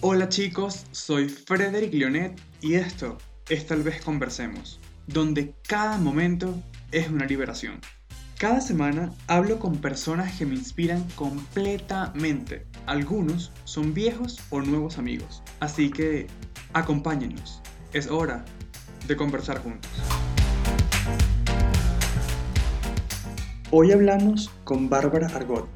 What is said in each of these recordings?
Hola chicos, soy Frederick Leonet y esto es Tal vez Conversemos, donde cada momento es una liberación. Cada semana hablo con personas que me inspiran completamente. Algunos son viejos o nuevos amigos. Así que acompáñenos. Es hora de conversar juntos. Hoy hablamos con Bárbara Argot.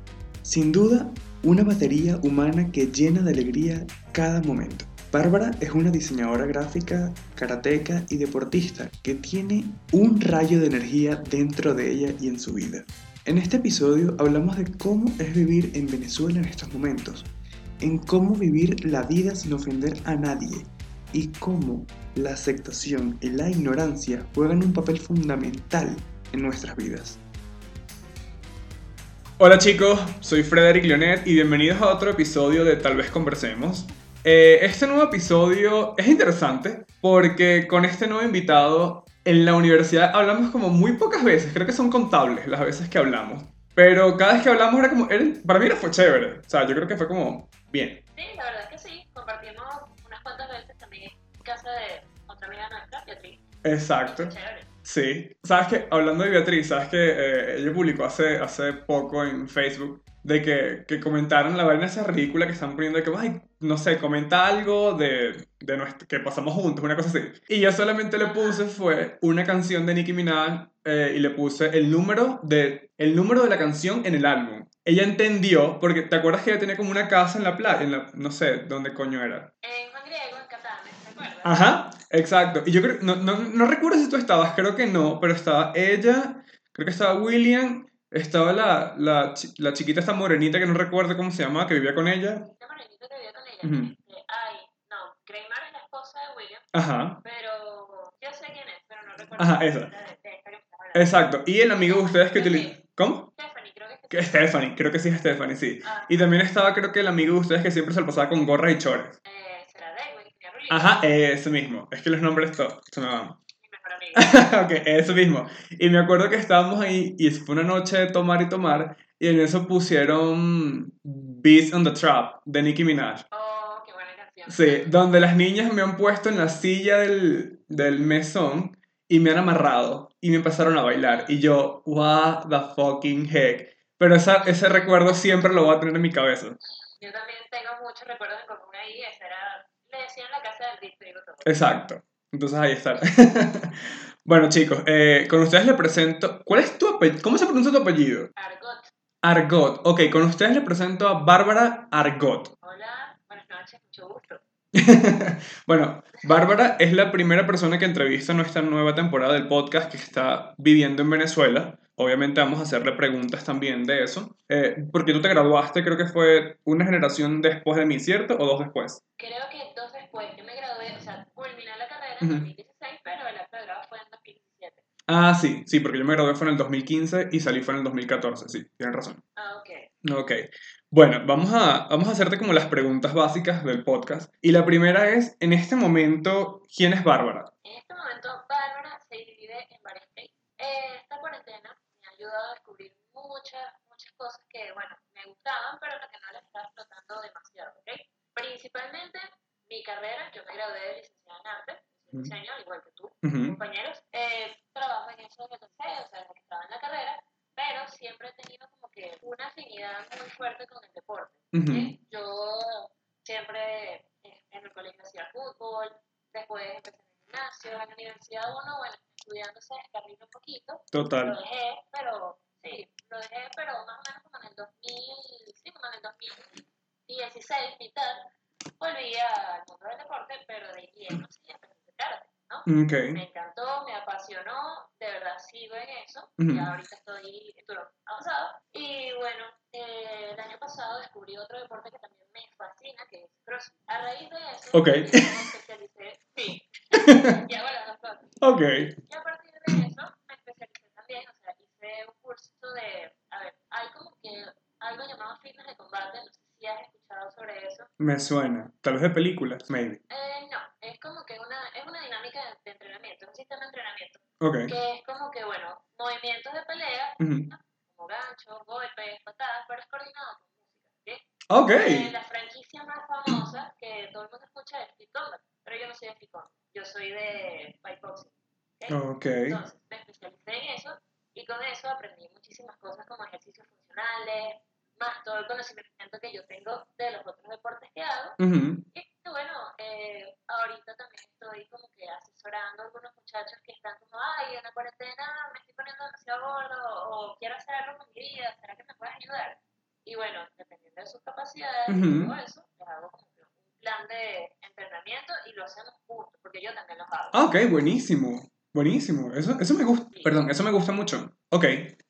Sin duda, una batería humana que llena de alegría cada momento. Bárbara es una diseñadora gráfica, karateca y deportista que tiene un rayo de energía dentro de ella y en su vida. En este episodio hablamos de cómo es vivir en Venezuela en estos momentos, en cómo vivir la vida sin ofender a nadie y cómo la aceptación y la ignorancia juegan un papel fundamental en nuestras vidas. Hola chicos, soy Frederick Leonet y bienvenidos a otro episodio de Tal vez Conversemos. Eh, este nuevo episodio es interesante porque con este nuevo invitado en la universidad hablamos como muy pocas veces, creo que son contables las veces que hablamos. Pero cada vez que hablamos era como, para mí era fue chévere, o sea, yo creo que fue como bien. Sí, la verdad es que sí, compartimos unas cuantas veces también en casa de otra amiga nuestra, Beatriz. Exacto. Sí. ¿Sabes que Hablando de Beatriz, ¿sabes que eh, ella publicó hace, hace poco en Facebook de que, que comentaron la vaina esa ridícula que están poniendo de que, ay, no sé, comenta algo de, de nuestro, que pasamos juntos, una cosa así. Y yo solamente le puse fue una canción de Nicki Minaj eh, y le puse el número, de, el número de la canción en el álbum. Ella entendió, porque ¿te acuerdas que ella tenía como una casa en la playa? En la, no sé, ¿dónde coño era? En Juan Griego, en Catán, ¿te acuerdas? Ajá, exacto. Y yo creo, no, no, no recuerdo si tú estabas, creo que no, pero estaba ella, creo que estaba William estaba la, la, la, chiquita esta morenita que no recuerdo cómo se llamaba, que vivía con ella. La morenita que vivía con ella. Este, ay, no, Greymar es la esposa de William. Ajá. Pero yo sé quién es, pero no recuerdo. Ajá, esa. Exacto. Y el amigo de ustedes que utiliza. ¿Cómo? Stephanie, creo que es Stephanie, creo que sí es Stephanie, sí. Ah. Y también estaba, creo que el amigo de ustedes que siempre se lo pasaba con gorras y chores. Eh, será David, Ajá, ese mismo. Es que los nombres todos se me van. ok, eso mismo. Y me acuerdo que estábamos ahí y fue una noche de tomar y tomar y en eso pusieron Beast on the Trap de Nicki Minaj. Oh, qué buena canción. Sí, donde las niñas me han puesto en la silla del, del mesón y me han amarrado y me empezaron a bailar y yo, what the fucking heck. Pero esa, ese recuerdo siempre lo voy a tener en mi cabeza. Yo también tengo muchos recuerdos en común ahí, esa era, le decían la casa del disco. Exacto. Entonces ahí está. bueno, chicos, eh, con ustedes le presento. ¿Cuál es tu apellido? ¿Cómo se pronuncia tu apellido? Argot. Argot. Ok, con ustedes le presento a Bárbara Argot. Hola, buenas noches, mucho gusto. bueno, Bárbara es la primera persona que entrevista en nuestra nueva temporada del podcast que está viviendo en Venezuela. Obviamente vamos a hacerle preguntas también de eso. Eh, porque tú te graduaste, creo que fue una generación después de mí, ¿cierto? ¿O dos después? Creo que después. Yo me gradué, o sea, culminé la carrera en 2016, pero el acto de grado fue en 2017. Ah, sí, sí, porque yo me gradué fue en el 2015 y salí fue en el 2014, sí, tienes razón. Ah, ok. Ok. Bueno, vamos a, vamos a hacerte como las preguntas básicas del podcast. Y la primera es, en este momento, ¿quién es Bárbara? En este momento, Bárbara se divide en varias. Eh, esta cuarentena me ha ayudado a descubrir muchas, muchas cosas que, bueno, me gustaban, pero que no las estaba explotando demasiado, ¿ok? Principalmente mi carrera, yo me gradué de licenciada en arte, diseño, al igual que tú, compañeros. Eh, trabajo en eso desde o sea, desde que estaba en la carrera, pero siempre he tenido como que una afinidad muy fuerte con el deporte. Yo siempre en el colegio hacía fútbol, después empecé en el gimnasio, en la universidad uno, bueno, estudiando se descarriló un poquito. Total. Lo dejé, pero sí, lo dejé, pero más o menos como en el 2000, sí, como en el 2016, mitad, volví al mundo del deporte, pero de lleno sí empecé a karate, ¿no? Okay. Me encantó, me apasionó, de verdad sigo en eso, y ahorita estoy en avanzado. Y bueno, eh, el año pasado descubrí otro deporte que también me fascina, que es CrossFit. A raíz de eso, okay. me especialicé, sí, y hago las dos cosas. Ok. Y a partir de eso, me especialicé también, o sea, hice un curso de, a ver, hay como que algo llamado fitness de combate, no sé si has escuchado sobre eso. Me suena. Tal vez de películas, maybe. Eh, no, es como que una, es una dinámica de, entrenamiento, es un sistema de entrenamiento. Okay. Que es como que, bueno, movimientos de pelea, como ganchos, golpes, patadas, pero es coordinado con música. ¿sí? Ok. Eh, la franquicia más famosa que todo de kickboxing. Ok. Entonces, me especialicé en eso y con eso aprendí muchísimas cosas como ejercicios funcionales, más todo el conocimiento que yo tengo de los otros deportes que hago. Ujú. Y bueno, eh, ahorita también estoy como que asesorando a algunos muchachos que están como, ay, en la cuarentena me estoy poniendo demasiado gordo o quiero hacer algo con mi vida, ¿será que me puedes ayudar? Y bueno, dependiendo de sus capacidades y Ujú. todo eso, les hago como que un plan de entrenamiento y lo hacemos los hago. Ah, ok, buenísimo. Buenísimo. Eso, eso me gusta. Perdón, eso me gusta mucho. Ok,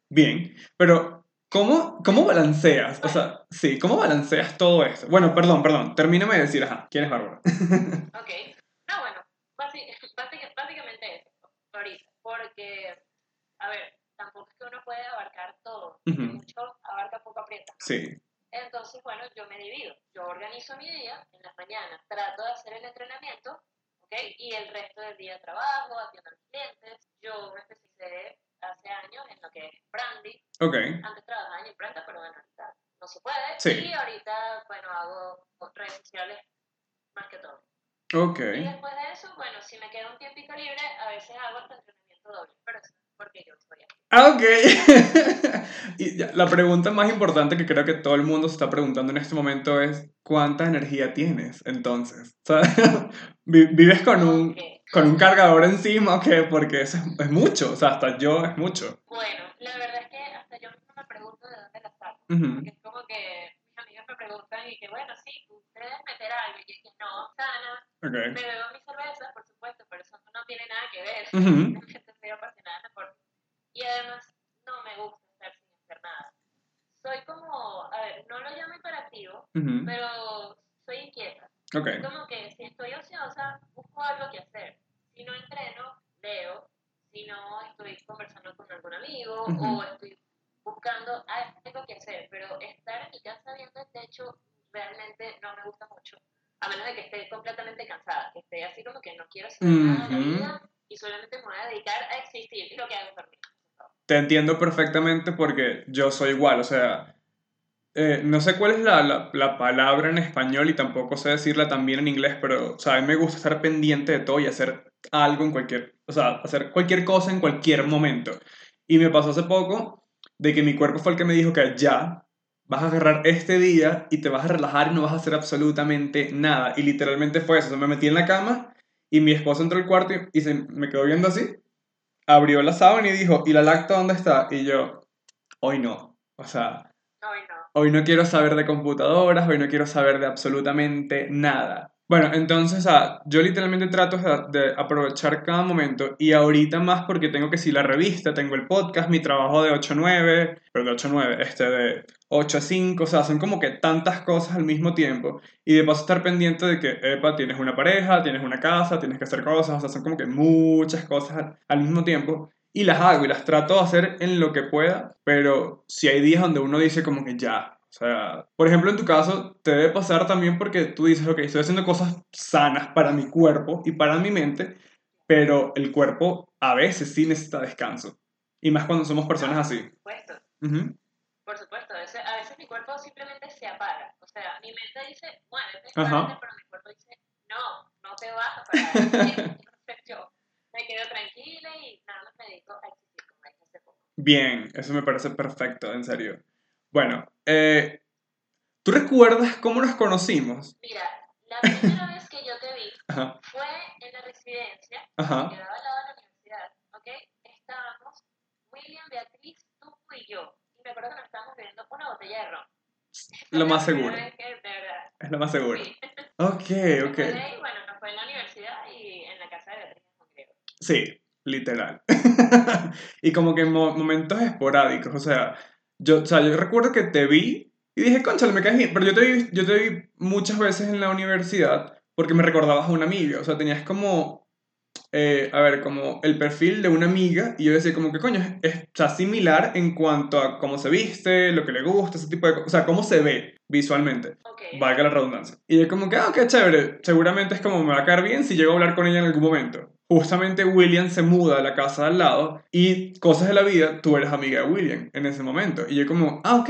bien. Pero, ¿cómo, cómo balanceas? O sea, sí, ¿cómo balanceas todo esto? Bueno, perdón, perdón. Termíname de decir, ajá, ¿quién es Bárbara? Ok. No, bueno, básic- básic- básicamente eso, ahorita. Porque, a ver, tampoco es que uno puede abarcar todo. Ujú. Mucho abarca, poco aprieta. Sí. Entonces, bueno, yo me divido. Yo organizo mi día en las mañanas, trato de hacer el entrenamiento, ¿ok? Y el resto del día trabajo, atiendo a mis clientes. Yo me especialicé hace años en lo que es branding. Ok. Antes trabajaba en imprenta, pero bueno, ahorita no se puede. Sí. Y ahorita, bueno, hago redes sociales más que todo. Ok. Y después de eso, bueno, si me queda un tiempito libre, a veces hago hasta entrenamiento doble, pero eso es porque yo soy así. Ah, ok. y la pregunta más importante que creo que todo el mundo se está preguntando en este momento es, ¿cuánta energía tienes entonces? ¿vives con un, con un cargador encima o qué? Porque eso es, es mucho, o sea, hasta yo es mucho. Bueno, la verdad es que hasta yo misma me pregunto de dónde la saco. Ujú. Porque es como que mis amigas me preguntan y que, bueno, sí, debes meter algo. Y yo dije, no, sana, Ok. me bebo mis cervezas, por supuesto, pero eso no tiene nada que ver. Ujú. Simplemente soy apasionada del deporte. Y además, no me gusta estar sin hacer nada. Soy como, a ver, no lo llamo hiperactivo, Ujú. pero soy inquieta. Ok. Es como que si estoy ociosa, busco algo que hacer. Si no entreno, leo. Si no, estoy conversando con algún amigo Ujú. o estoy buscando algo que hacer. Pero estar en mi casa viendo el techo realmente no me gusta mucho. A menos de que esté completamente cansada, que esté así como que no quiero hacer nada en la Ujú. vida y solamente me voy a dedicar a existir. Y lo que hago es dormir. Te entiendo perfectamente porque yo soy igual, o sea, eh, no sé cuál es la, la, la palabra en español y tampoco sé decirla también en inglés, pero, o sea, a mí me gusta estar pendiente de todo y hacer algo en cualquier, o sea, hacer cualquier cosa en cualquier momento. Y me pasó hace poco de que mi cuerpo fue el que me dijo que ya vas a agarrar este día y te vas a relajar y no vas a hacer absolutamente nada. Y literalmente fue eso, o sea, me metí en la cama y mi esposo entró al cuarto y, y se me quedó viendo así abrió la sábana y dijo, ¿y la lacta dónde está? Y yo, hoy no. O sea, Hoy no. hoy no quiero saber de computadoras, hoy no quiero saber de absolutamente nada. Bueno, entonces, sea, yo literalmente trato de, aprovechar cada momento y ahorita más porque tengo que si la revista, tengo el podcast, mi trabajo de 8 a 9, pero de 8 a 9, este de 8 a 5, o sea, son como que tantas cosas al mismo tiempo y de paso estar pendiente de que, epa, tienes una pareja, tienes una casa, tienes que hacer cosas, o sea, son como que muchas cosas al mismo tiempo y las hago y las trato de hacer en lo que pueda, pero si hay días donde uno dice como que ya, o sea, por ejemplo, en tu caso, te debe pasar también porque tú dices, ok, estoy haciendo cosas sanas para mi cuerpo y para mi mente, pero el cuerpo a veces sí necesita descanso. Y más cuando somos personas así. Por supuesto. Ujú. Por supuesto, a veces, a veces mi cuerpo simplemente se apaga. O sea, mi mente dice, muévete, muévete, pero mi cuerpo dice, no, no te vas a parar. Entonces yo me quedo tranquila y nada más me dedico a existir como. Bien, eso me parece perfecto, en serio. Bueno, eh, ¿tú recuerdas cómo nos conocimos? Mira, la primera vez que yo te vi Ajá, fue en la residencia, ajá. que quedaba al lado de la universidad, ¿ok? Estábamos William, Beatriz, tú y yo. Y me acuerdo que nos estábamos bebiendo una botella de ron. Lo más seguro. vez que, de verdad, Es lo más seguro. sí. Ok, ok. De ahí, bueno, nos fue en la universidad y en la casa de Beatriz Griego. Sí, literal. y como que en mo- momentos esporádicos, o sea, yo, o sea, yo recuerdo que te vi y dije, conchale, me caes bien, pero yo te vi, yo te vi muchas veces en la universidad porque me recordabas a una amiga, o sea, tenías como, eh, a ver, como el perfil de una amiga y yo decía como que coño, es, o sea, similar en cuanto a cómo se viste, lo que le gusta, ese tipo de cosas, o sea, cómo se ve visualmente. Ok. Valga la redundancia. Y yo como que, ah, qué chévere. Seguramente es como me va a caer bien si llego a hablar con ella en algún momento. Justamente William se muda a la casa de al lado y cosas de la vida, tú eres amiga de William en ese momento. Y yo como, ah, ok,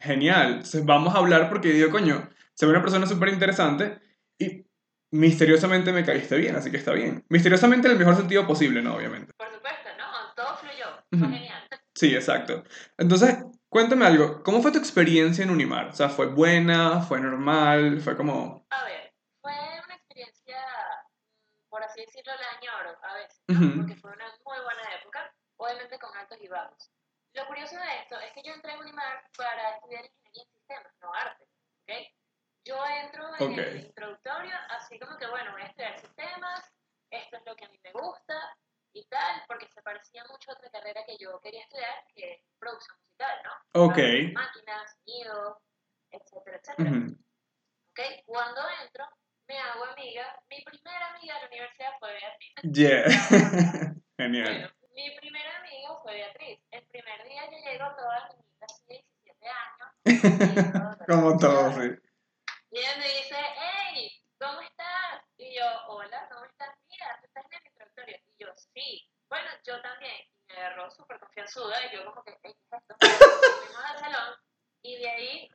genial. Entonces vamos a hablar porque digo, coño, se ve una persona súper interesante y misteriosamente me caíste bien, así que está bien. Misteriosamente en el mejor sentido posible, ¿no? Obviamente. Por supuesto, ¿no? Todo fluyó. Fue Ujú. genial. Sí, exacto. Entonces, cuéntame algo. ¿Cómo fue tu experiencia en Unimar? O sea, ¿fue buena? ¿Fue normal? ¿Fue como...? A ver, fue una experiencia, mm, por así decirlo, la añoro a veces, ¿no? Ujú. Porque fue una muy buena época, obviamente con altos y bajos. Lo curioso de esto es que yo entré en Unimar para estudiar ingeniería en sistemas, no arte, ¿ok? Yo entro en Ok. el introductorio así como que, bueno, voy a estudiar sistemas, esto es lo que a mí me gusta y tal, porque se parecía mucho a otra carrera que yo quería estudiar, que es producción musical, ¿no? Ok. Máquinas, sonido, etcétera, etcétera. Ujú. ¿ok? Cuando entro, me hago amiga. Mi primera amiga de la universidad fue Beatriz. Yeah. Bueno, Genial. mi primera amiga fue Beatriz. El primer día yo llego toda niñita, de 17 años. Como todo, sí. Y ella me dice, hey, ¿cómo estás? Y yo, hola, ¿cómo estás? Mira, tú estás en el introductorio. Y yo, sí. Bueno, yo también. Y me agarró súper confianzuda y yo como que, hey, ¿qué es esto? Fuimos al salón y de ahí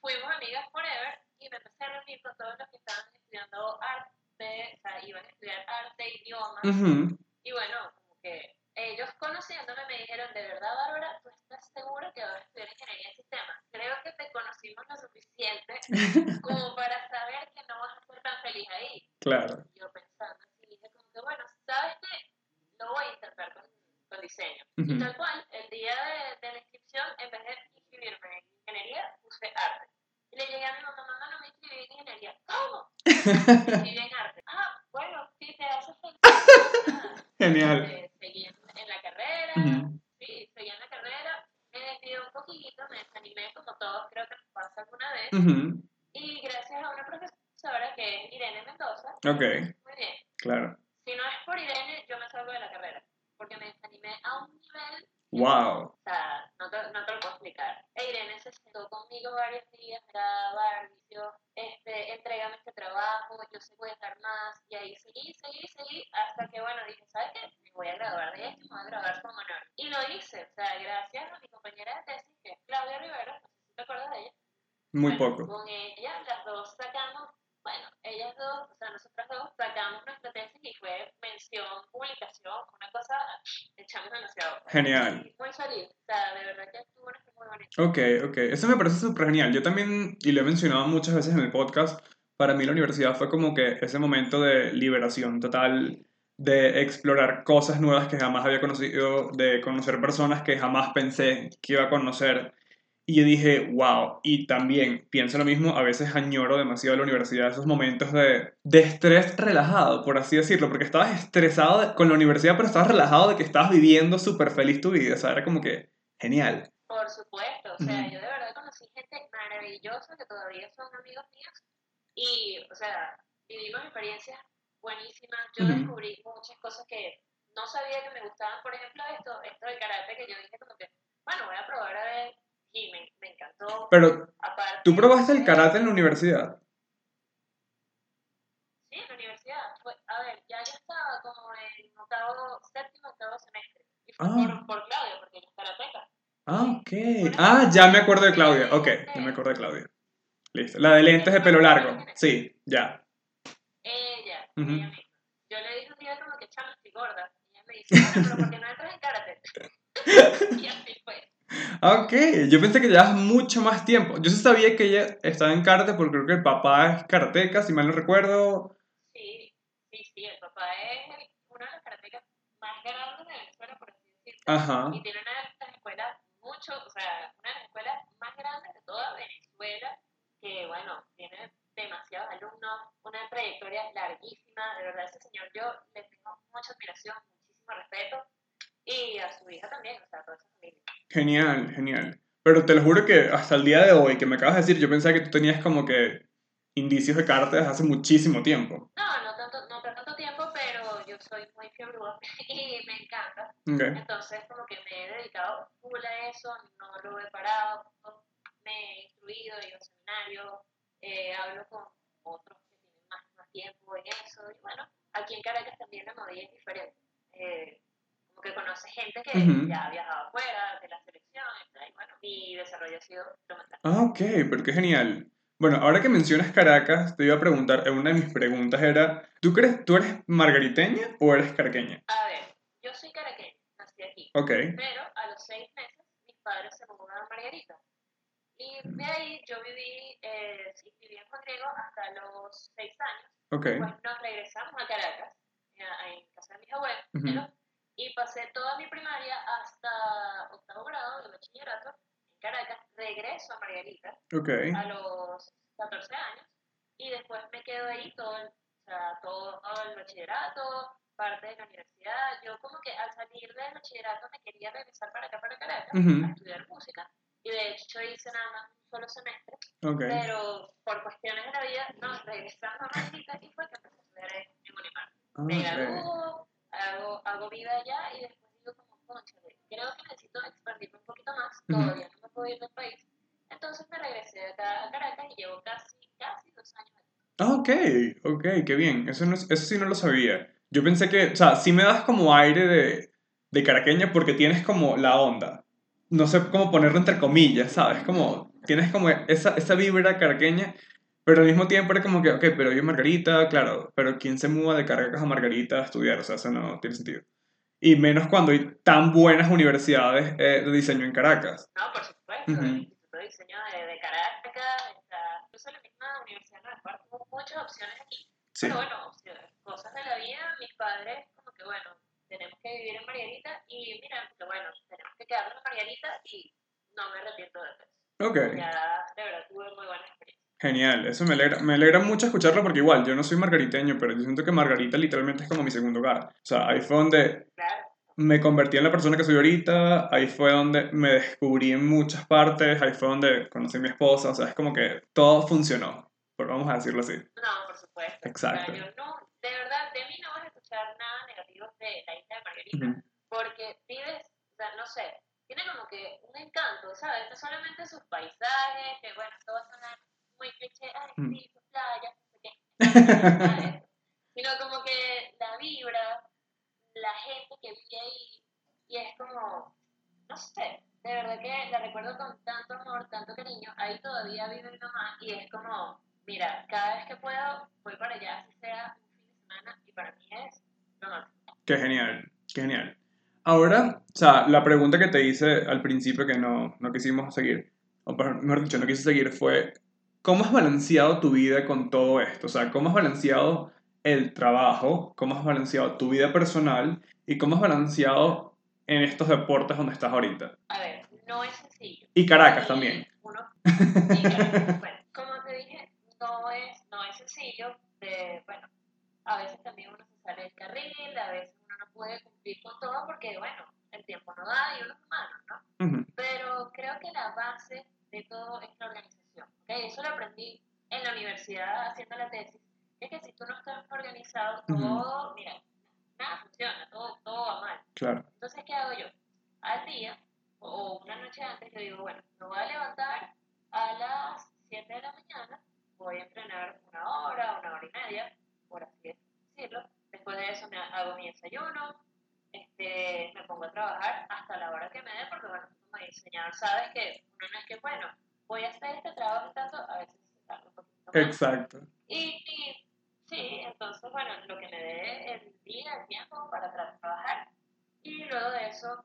fuimos amigas forever y me empecé a reunir con todos los que estaban estudiando arte, o sea, iban a estudiar arte, idiomas. Ujú. Y bueno, como que ellos conociéndome me dijeron, de verdad, Bárbara, ¿tú estás segura que vas a estudiar ingeniería en sistemas? Creo que te conocimos lo suficiente como para saber que no vas a ser tan feliz ahí. Claro. Y yo pensando así, dije como que, bueno, ¿sabes qué? Lo voy a intentar con, con diseño. Y tal cual, el día de, de la inscripción, en vez de inscribirme en ingeniería, puse arte. Y le llegué a mi mamá, mamá, no me inscribí en ingeniería. ¿Cómo? Me inscribí en arte. Ah, bueno, sí, te hace feliz. Genial. Eh, seguí en, en la carrera, Ujú. sí, seguí en la carrera, me desvié un poquito, me desanimé como todos creo que nos pasa alguna vez, Ujú. y gracias a una profesora que es Irene Mendoza, Ok, muy bien, claro. si no es por Irene, yo me salgo de la carrera, porque me desanimé a un nivel, Wow. o sea, no te, no te lo puedo explicar. E Irene se sentó conmigo varios días, me daba dijo, este, entrégame este trabajo, yo sé voy a estar más, y ahí seguí, seguí, seguí, hasta que, bueno, dije, ¿sabes qué? Me voy a graduar de esto, me voy a graduar con honor. Y lo hice, o sea, gracias a mi compañera de tesis, que es Claudia Rivera, no sé si te acuerdas de ella. Muy Bueno, poco. Con ella, las dos sacamos, bueno, ellas dos, o sea, nosotras dos sacamos nuestra tesis y fue mención, publicación, una cosa, echamos demasiado. Genial. Muy feliz, o sea, de verdad que estuvo muy bonita. Ok, ok. Eso me parece súper genial. Yo también, y lo he mencionado muchas veces en el podcast, para mí la universidad fue como que ese momento de liberación total, de explorar cosas nuevas que jamás había conocido, de conocer personas que jamás pensé que iba a conocer. Y yo dije, wow, y también pienso lo mismo, a veces añoro demasiado la universidad, esos momentos de, de estrés relajado, por así decirlo, porque estabas estresado de- con la universidad, pero estabas relajado de que estabas viviendo súper feliz tu vida, o sea, era como que genial. Por supuesto, o sea, yo de verdad conocí gente maravillosa que todavía son amigos míos y, o sea, vivimos experiencias buenísimas. Yo descubrí muchas cosas que no sabía que me gustaban, por ejemplo, esto, esto del karate que yo dije como que, bueno, voy a probar a ver y me, me encantó. Pero, Aparte, ¿tú probaste el karate en la universidad? Sí, en la universidad. Fue, a ver, ya yo estaba como en octavo, séptimo, octavo semestre. Y fue Ah. por, por Claudia, porque ella es karateca. Ah, ok. Ah, ya me acuerdo de Claudia. Ok, ya me acuerdo de Claudia. Listo. La de lentes de pelo largo. Sí, ya. Ella, Ujú. ella misma. Yo le dije un día como que chama, estoy gorda. Y ella me dice, pero ¿por qué no entras en karate? y así fue. Ah, Ok, yo pensé que llevas mucho más tiempo. Yo sí sabía que ella estaba en karate porque creo que el papá es karateca, si mal no recuerdo. Sí, sí, sí, el papá es el- de las karatecas más grandes de Venezuela, por así decirlo. Ajá. Y tiene una de las escuelas mucho, o sea, una de las escuelas más grandes de toda Venezuela, que bueno, tiene demasiados alumnos, una trayectoria larguísima, de verdad ese señor yo le tengo mucha admiración, muchísimo respeto, y a su hija también, o sea, a toda esa familia. Genial, genial. Pero te lo juro que hasta el día de hoy que me acabas de decir, yo pensaba que tú tenías como que indicios de desde hace muchísimo tiempo. No, no tanto, no tanto tiempo, pero yo soy muy fiebrúa y me encanta. Ok. Entonces, como que me he dedicado full a eso, no lo he parado, me he instruido, he ido a seminarios, eh, hablo con otros que tienen más, más tiempo en eso. Y bueno, aquí en Caracas también la movida es diferente. Eh, como que conoce gente que Ujú. ya ha viajado afuera de la selección, y bueno, mi desarrollo ha sido fenomenal. Ah, ok, pero qué genial. Bueno, ahora que mencionas Caracas, te iba a preguntar, una de mis preguntas era, ¿tú crees, tú eres margariteña o eres caraqueña? A ver, yo soy caraqueña, nací aquí, Ok, pero a los seis meses mis padres se mudaron a Margarita. Y de ahí yo viví, eh, viví en Juan Diego hasta los seis años. ok. Después nos regresamos a Caracas, eh, a- en casa de mis abuelos, Ujú. ¿no? Y pasé toda mi primaria hasta octavo grado de bachillerato en Caracas. Regreso a Margarita Ok, a los 14 años y después me quedo ahí todo el, o sea, todo el bachillerato, parte de la universidad. Yo como que al salir del bachillerato me quería regresar para acá, para Caracas, Ujú. a estudiar música. Y de hecho hice nada más un solo semestre, ok. pero por cuestiones de la vida, no, regresando a Margarita y fue que empecé a estudiar en, Unimar. Ah, Me ok. Hago, hago vida allá y después digo como, conchale, creo que necesito expandirme un poquito más, todavía no me puedo ir del país. Entonces me regresé acá a Caracas y llevo casi, casi dos años aquí. Ah, ok, ok, qué bien. Eso, no, eso sí no lo sabía. Yo pensé que, o sea, sí me das como aire de, de caraqueña porque tienes como la onda. No sé cómo ponerlo entre comillas, ¿sabes? Como, tienes como esa, esa vibra caraqueña, pero al mismo tiempo era como que, ok, pero yo Margarita, claro, pero ¿quién se muda de Caracas a Margarita a estudiar? O sea, eso no tiene sentido. Y menos cuando hay tan buenas universidades eh, de diseño en Caracas. No, por supuesto, Ujú. el Instituto de Diseño de, de Caracas, está, incluso la misma Universidad de Nueva York, tuvo muchas opciones aquí. Sí. Pero bueno, cosas de la vida, mis padres como que bueno, tenemos que vivir en Margarita y mira, que bueno, tenemos que quedarnos en Margarita y no me arrepiento de eso. Ok. Ya, de verdad, tuve muy buena experiencia. Genial, eso me alegra, me alegra mucho escucharlo porque igual, yo no soy margariteño, pero yo siento que Margarita literalmente es como mi segundo hogar. O sea, ahí fue donde me convertí en la persona que soy ahorita, ahí fue donde me descubrí en muchas partes, ahí fue donde conocí a mi esposa, o sea, es como que todo funcionó, por vamos a decirlo así. no, por supuesto. Exacto. O sea, yo no, de verdad, de mí no vas a escuchar nada negativo de la isla de Margarita. Porque vives, o sea, no sé, tiene como que un encanto, ¿sabes? No solamente sus paisajes, que bueno, esto va a sonar muy cliché, ay, Mm. sí, sus playas, no sé. Sino como que la vibra, la gente que vive ahí, y es como, no sé, de verdad que la recuerdo con tanto amor, tanto cariño, ahí todavía vive mi mamá, y es como, mira, cada vez que puedo, voy para allá, así sea un fin de semana, y para mí es lo máximo. Qué genial, qué genial. Ahora, o sea, la pregunta que te hice al principio que no, no quisimos seguir, o mejor dicho, no quise seguir, fue, ¿cómo has balanceado tu vida con todo esto? O sea, ¿cómo has balanceado el trabajo? ¿Cómo has balanceado tu vida personal? ¿Y cómo has balanceado en estos deportes donde estás ahorita? A ver, no es sencillo. Y Caracas Y también. Uno, y Caracas, bueno, como te dije, no es, no es sencillo. De, bueno, a veces también uno se sale del carril, a veces uno no puede cumplir con todo porque, bueno, el tiempo no da y uno es humano, ¿no? Ujú, Pero creo que la base de todo es la organización. Eso lo aprendí en la universidad haciendo la tesis. Es que si tú no estás organizado, todo, mira, nada funciona, todo, todo va mal. Claro. Entonces, ¿qué hago yo? Al día, o una noche antes, yo digo, bueno, me voy a levantar a las 7 de la mañana, voy a entrenar una hora, una hora y media, por así decirlo. Después de eso me hago mi desayuno, este, me pongo a trabajar hasta la hora que me dé, porque bueno, como diseñador sabes que uno no es que, bueno, voy a hacer este trabajo y tanto, a veces se tarda un poquito más. Exacto. Y, y sí, entonces, bueno, lo que me dé el día, el tiempo para tra- trabajar. Y luego de eso,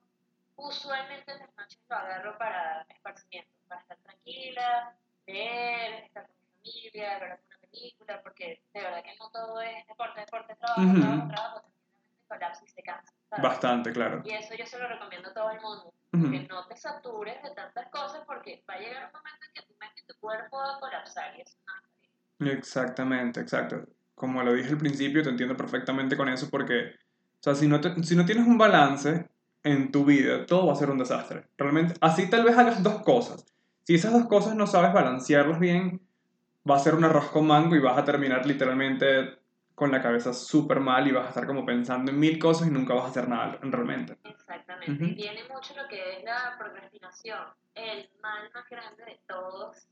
usualmente en las noches lo agarro para esparcimiento, para estar tranquila, leer, estar con mi familia, ver alguna película, porque de verdad que no todo es deporte, deporte, trabajo, trabajo, trabajo, también se colapsa y se cansa. ¿Sabes? Bastante, claro. Y eso yo se lo recomiendo a todo el mundo. Ujú. Que no te satures de tantas cosas porque va a llegar un momento en que tu mente y tu cuerpo va a colapsar y eso no está bien. Exactamente, exacto. Como lo dije al principio, te entiendo perfectamente con eso porque, o sea, si no, te- si no tienes un balance en tu vida, todo va a ser un desastre. Realmente, así tal vez hagas dos cosas. Si esas dos cosas no sabes balancearlas bien, va a ser un arroz con mango y vas a terminar literalmente con la cabeza súper mal y vas a estar como pensando en mil cosas y nunca vas a hacer nada realmente. Exactamente. Ujú. Y viene mucho lo que es la procrastinación, el mal más grande de todos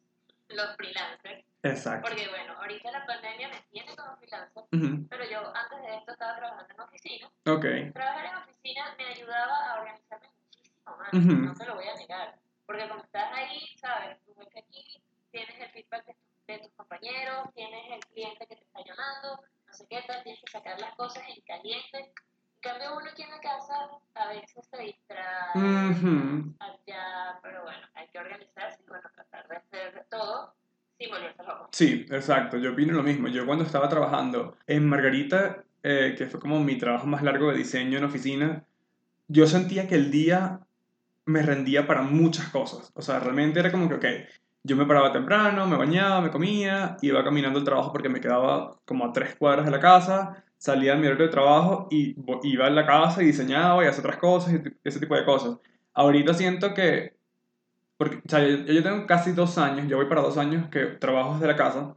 los freelancers. Exacto. Porque bueno, ahorita la pandemia me tiene como freelancer, Ujú. pero yo antes de esto estaba trabajando en oficina. Ok. Trabajar en oficina me ayudaba a organizarme muchísimo más, Ujú. no te lo voy a negar. Porque como estás ahí, sabes, tú ves que aquí tienes el feedback de, de dinero, tienes el cliente que te está llamando, no sé qué tal, tienes que sacar las cosas en caliente. En cambio, uno aquí en la casa a veces se distrae, Ujú. allá, pero bueno, hay que organizarse y bueno, tratar de hacer todo sin volverse loco. Sí, exacto, yo opino lo mismo. Yo cuando estaba trabajando en Margarita, eh, que fue como mi trabajo más largo de diseño en oficina, yo sentía que el día me rendía para muchas cosas. O sea, realmente era como que, ok, yo me paraba temprano, me bañaba, me comía, iba caminando al trabajo porque me quedaba como a tres cuadras de la casa, salía de mi horario de trabajo y iba a la casa y diseñaba y hacía otras cosas y ese tipo de cosas. Ahorita siento que porque, o sea, yo, yo tengo casi dos años, yo voy para dos años que trabajo desde la casa,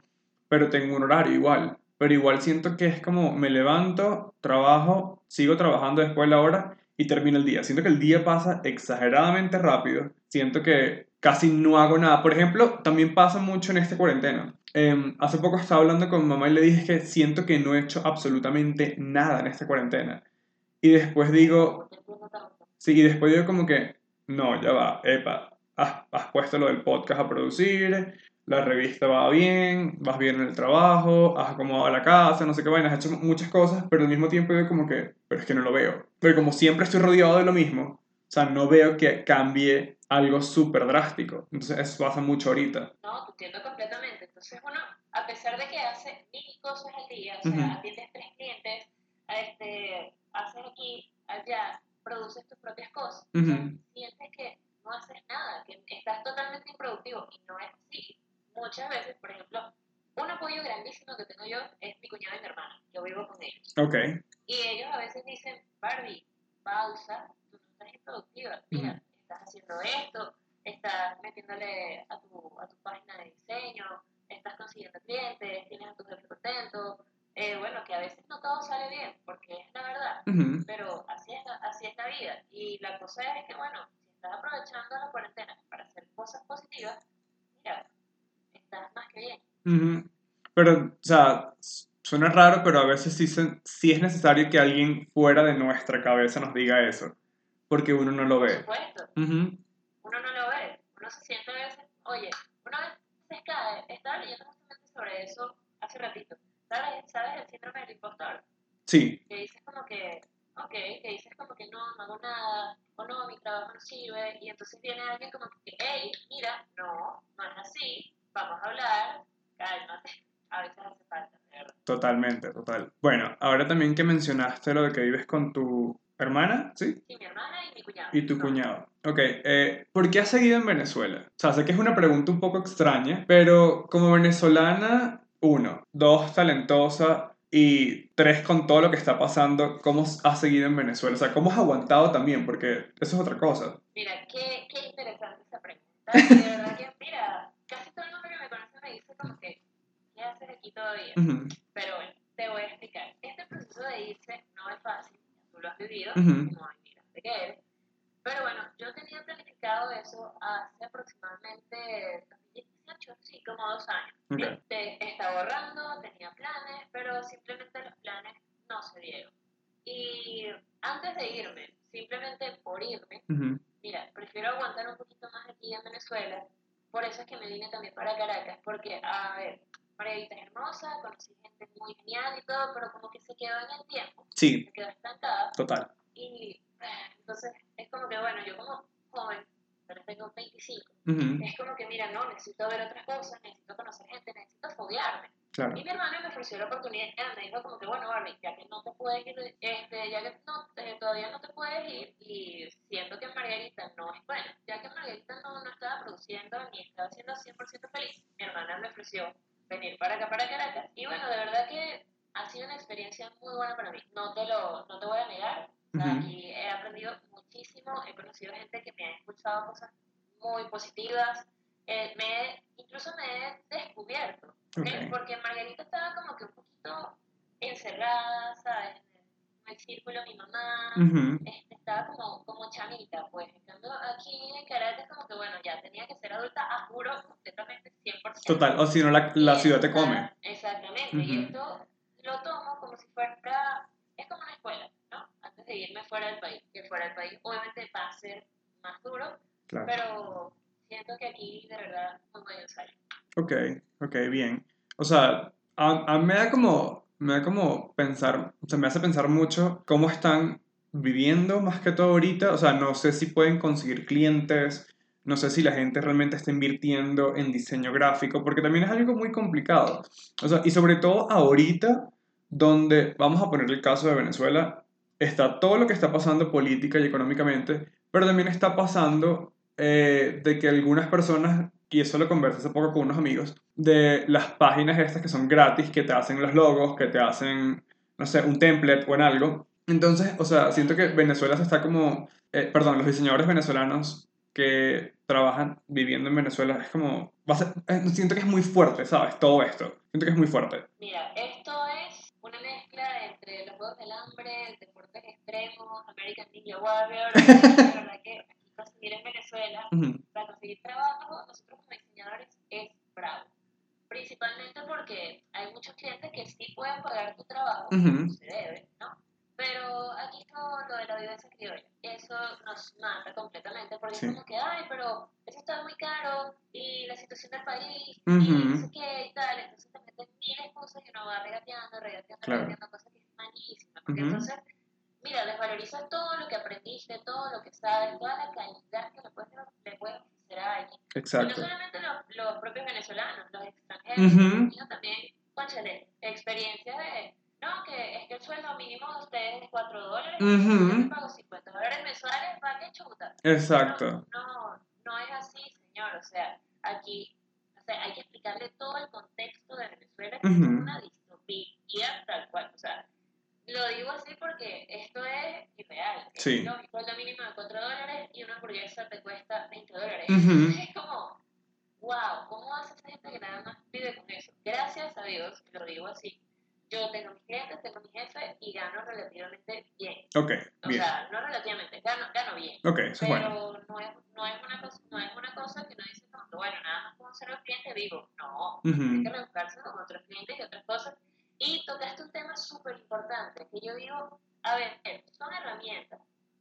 pero tengo un horario igual. Pero igual siento que es como me levanto, trabajo, sigo trabajando después de la hora y termino el día. Siento que el día pasa exageradamente rápido. Siento que casi no hago nada. Por ejemplo, también pasa mucho en esta cuarentena. Em, hace poco estaba hablando con mamá y le dije que siento que no he hecho absolutamente nada en esta cuarentena. Y después digo. Sí, y después digo como que, no, ya va, epa, has, has puesto lo del podcast a producir, la revista va bien, vas bien en el trabajo, has acomodado la casa, no sé qué vaina, has hecho muchas cosas, pero al mismo tiempo digo como que, pero es que no lo veo. Pero como siempre estoy rodeado de lo mismo, o sea, no veo que cambie algo súper drástico. Entonces eso pasa mucho ahorita. No, te entiendo completamente. Entonces uno, a pesar de que hace mil cosas al día, o sea, Ujú. atiendes tres clientes, este, haces aquí, allá, produces tus propias cosas, o sea, Ujú. sientes que no haces nada, que estás totalmente improductivo y no es así. Muchas veces, por ejemplo, un apoyo grandísimo que tengo yo es mi cuñada y mi hermana. Yo vivo con ellos. Ok. Y ellos a veces dicen, Barbie, pausa, estás improductiva. Mira, Ujú. estás haciendo esto, estás metiéndole a tu, a tu página de diseño, estás consiguiendo clientes, tienes a tu jefe contento. Eh, bueno, que a veces no todo sale bien, porque es la verdad, Ujú. pero así es, la- así es la vida. Y la cosa es que, bueno, si estás aprovechando la cuarentena para hacer cosas positivas, mira, estás más que bien. Ujú. Pero, o sea, suena raro, pero a veces sí, sí es necesario que alguien fuera de nuestra cabeza nos diga eso, porque uno no lo Por ve. supuesto, Ujú. uno no lo ve, uno se siente a veces, oye, una vez se cae, estaba leyendo justamente sobre eso hace ratito, ¿sabes, ¿sabes el síndrome del impostor? Sí, Que dices como que, ok, que dices como que no, no hago nada, o no, mi trabajo no sirve, y entonces viene alguien como que, hey, mira, no, no es así, vamos a hablar, cálmate, a veces hace falta, totalmente, total. Bueno, ahora también que mencionaste lo de que vives con tu hermana, ¿sí? Sí, mi hermana y mi cuñado. Y tu No, cuñado. Ok, eh, ¿por qué has seguido en Venezuela? O sea, sé que es una pregunta un poco extraña, pero como venezolana, uno, dos, talentosa y tres, con todo lo que está pasando, ¿cómo has seguido en Venezuela? O sea, ¿cómo has aguantado también? Porque eso es otra cosa. Mira, qué, qué interesante esa pregunta. De verdad que, mira, casi todo el mundo que me conoce me dice como que, ¿qué haces aquí todavía? Ujú, Pero bueno, te voy a explicar. Este proceso de irse no es fácil, lo has vivido, Ujú. como inmigrante que eres. Pero bueno, yo tenía planificado eso hace aproximadamente 2018, sí, como dos años. Ok. Este, estaba ahorrando, tenía planes, pero simplemente los planes no se dieron. Y antes de irme, simplemente por irme, ujú, mira, prefiero aguantar un poquito más aquí en Venezuela. Por eso es que me vine también para Caracas, porque, a ver, Margarita es hermosa, conocí gente muy genial y todo, pero como que se quedó en el tiempo, Sí, se quedó estancada. total. Y ah, entonces es como que, bueno, yo como joven, pero tengo 25, Ujú, es como que, mira, no, necesito ver otras cosas, necesito conocer gente, necesito foguearme. Claro. Y mi hermano me ofreció la oportunidad, me dijo como que, bueno, Barbie, ya que no te puedes ir, este, ya que no, eh, todavía no te puedes ir, y siento que Margarita no es bueno, ya que Margarita no, no estaba produciendo ni estaba siendo 100% feliz, mi hermana me ofreció venir para acá, para Caracas, y bueno, de verdad que ha sido una experiencia muy buena para mí, no te lo, no te voy a negar, aquí he aprendido muchísimo, he conocido gente que me ha expulsado cosas muy positivas, eh, me incluso me he descubierto, ¿ok? Ok. porque Margarita estaba como que un poquito encerrada, ¿sabes? El círculo mi mamá, Ujú, este, estaba como, como chamita, pues. En cambio, aquí en Caracas, como que bueno, ya tenía que ser adulta, a juro, completamente 100%. Total, o si no, la, Y la ciudad te come. Exactamente, y Ujú. esto lo tomo como si fuera, es como una escuela, ¿no? Antes de irme fuera del país, que fuera del país obviamente va a ser más duro, Claro. pero siento que aquí de verdad muy buen ensayo. Ok, ok, bien. o sea, a, a mí me da como, me da como pensar, o sea, me hace pensar mucho cómo están viviendo más que todo ahorita, o sea, no sé si pueden conseguir clientes, no sé si la gente realmente está invirtiendo en diseño gráfico, porque también es algo muy complicado. O sea, y sobre todo ahorita, donde, vamos a poner el caso de Venezuela, está todo lo que está pasando política y económicamente, pero también está pasando eh, de que algunas personas, y eso lo conversé hace poco con unos amigos, de las páginas estas que son gratis, que te hacen los logos, que te hacen, no sé, un template o en algo. Entonces, o sea, siento que Venezuela se está como, eh, perdón, los diseñadores venezolanos que trabajan viviendo en Venezuela, es como, va a ser- eh, siento que es muy fuerte, ¿sabes? Todo esto. Siento que es muy fuerte. Mira, esto es una mezcla entre los Juegos del Hambre, deportes extremos, American Ninja Warrior. La verdad que aquí conseguir en Venezuela, Ujú, para conseguir trabajo, nosotros es bravo. Principalmente porque hay muchos clientes que sí pueden pagar tu trabajo, Ujú. como se debe, ¿no? Pero aquí todo lo de la vivencia criolla, eso nos mata completamente porque Sí. es como que, ay, pero eso está muy caro y la situación del país y Ujú. no sé qué y tal, entonces te meten mil excusas y uno va regateando, regateando, Claro. regateando, cosas que es malísima, porque Ujú. entonces, mira, desvalorizas todo lo que aprendiste, todo lo que sabes, toda la calidad que le puedes, le puedes ofrecer a alguien. Y no Exacto. solamente los, los propios venezolanos, los extranjeros, sino también, cónchale, experiencia de, no, que es que el sueldo mínimo de ustedes es 4 dólares, Ujú. yo te pago 50 dólares mensuales, ¿para qué chuta? Exacto. No, no, no es así, señor, o sea, aquí, o sea, hay que explicarle todo el contexto de Venezuela, que Ujú. es una distopía tal cual, o sea, lo digo así porque esto es irreal. Sí. lógico, sueldo mínimo de 4 dólares y una hamburguesa te cuesta 20 dólares. Es como, wow, ¿cómo hace esa gente que nada más vive con eso? Gracias a Dios, lo digo así. Yo tengo mis clientes, tengo mi jefe y gano relativamente bien. Ok, O bien. sea, no relativamente, gano, gano bien. Ok, eso es Pero bueno. no, es, no, es una cosa, no es una cosa que uno dice como que, bueno, nada más con ser cliente vivo. No, hay Ujú. que rebuscarse con otros clientes y otras cosas. Y tocaste un tema súper importante, que yo digo, a ver, son herramientas.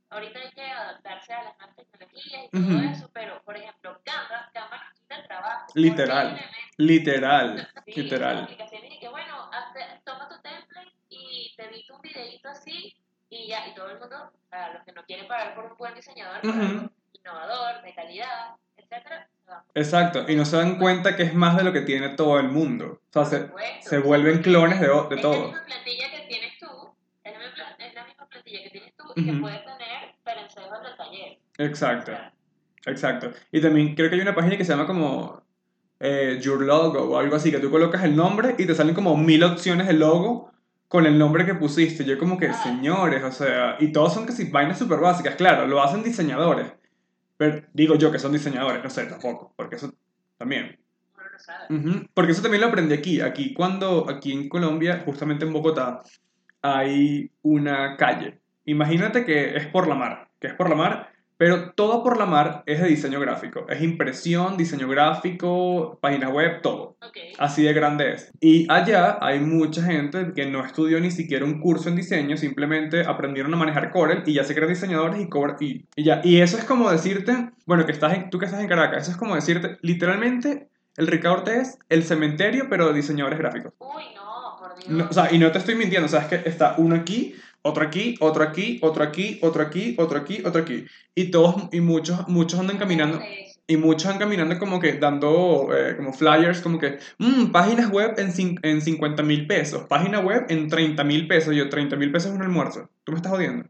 Ahorita hay que adaptarse a las nuevas tecnologías y todo Ujú. eso, pero, por ejemplo, Canva, Canva nos quita el trabajo. Literal. Literal. Sí, Literal. aplicaciones y que, bueno, hazte- toma tu template y te edito un videito así y ya, y todo el mundo, a los que no quieren pagar por un buen diseñador, Ujú. algo innovador, de calidad, etcétera, se van. Exacto. Y no se dan cuenta que es más de lo que tiene todo el mundo. O sea, se, se vuelven clones de, de es todo. la misma plantilla que tienes tú, es la misma, es la misma plantilla que tienes tú y que Ujú. puedes tener perencejos del taller. O Exacto. sea, Exacto. Y también creo que hay una página que se llama como eh, Your Logo o algo así, que tú colocas el nombre y te salen como mil opciones de logo con el nombre que pusiste. Yo como que, Ah. señores, o sea, y todos son casi vainas súper básicas, claro, lo hacen diseñadores. Pero digo yo que son diseñadores, no sé tampoco, porque eso también. uno sabe. Porque eso también lo aprendí aquí. Aquí cuando, aquí en Colombia, justamente en Bogotá, hay una calle. Imagínate que es por la mar, que es por la mar, pero todo por la mar es de diseño gráfico. Es impresión, diseño gráfico, página web, todo. Ok. Así de grande es. Y allá hay mucha gente que no estudió ni siquiera un curso en diseño, simplemente aprendieron a manejar Corel y ya se creen diseñadores y cobran y, y ya. Y eso es como decirte, bueno, que estás en- tú que estás en Caracas, eso es como decirte, literalmente, el Ricardo Ortega es el cementerio, pero de diseñadores gráficos. Uy, no, por Dios. No, o sea, y no te estoy mintiendo, o sea, es que está uno aquí, otro aquí, otro aquí, otro aquí, otro aquí, otro aquí, otro aquí. Y todos, y muchos, muchos andan caminando. Y muchos van caminando como que dando eh, como flyers, como que, "Mm, páginas web en, en 50 mil pesos, página web en 30 mil pesos. Yo, 30 mil pesos es un almuerzo. ¿Tú me estás jodiendo?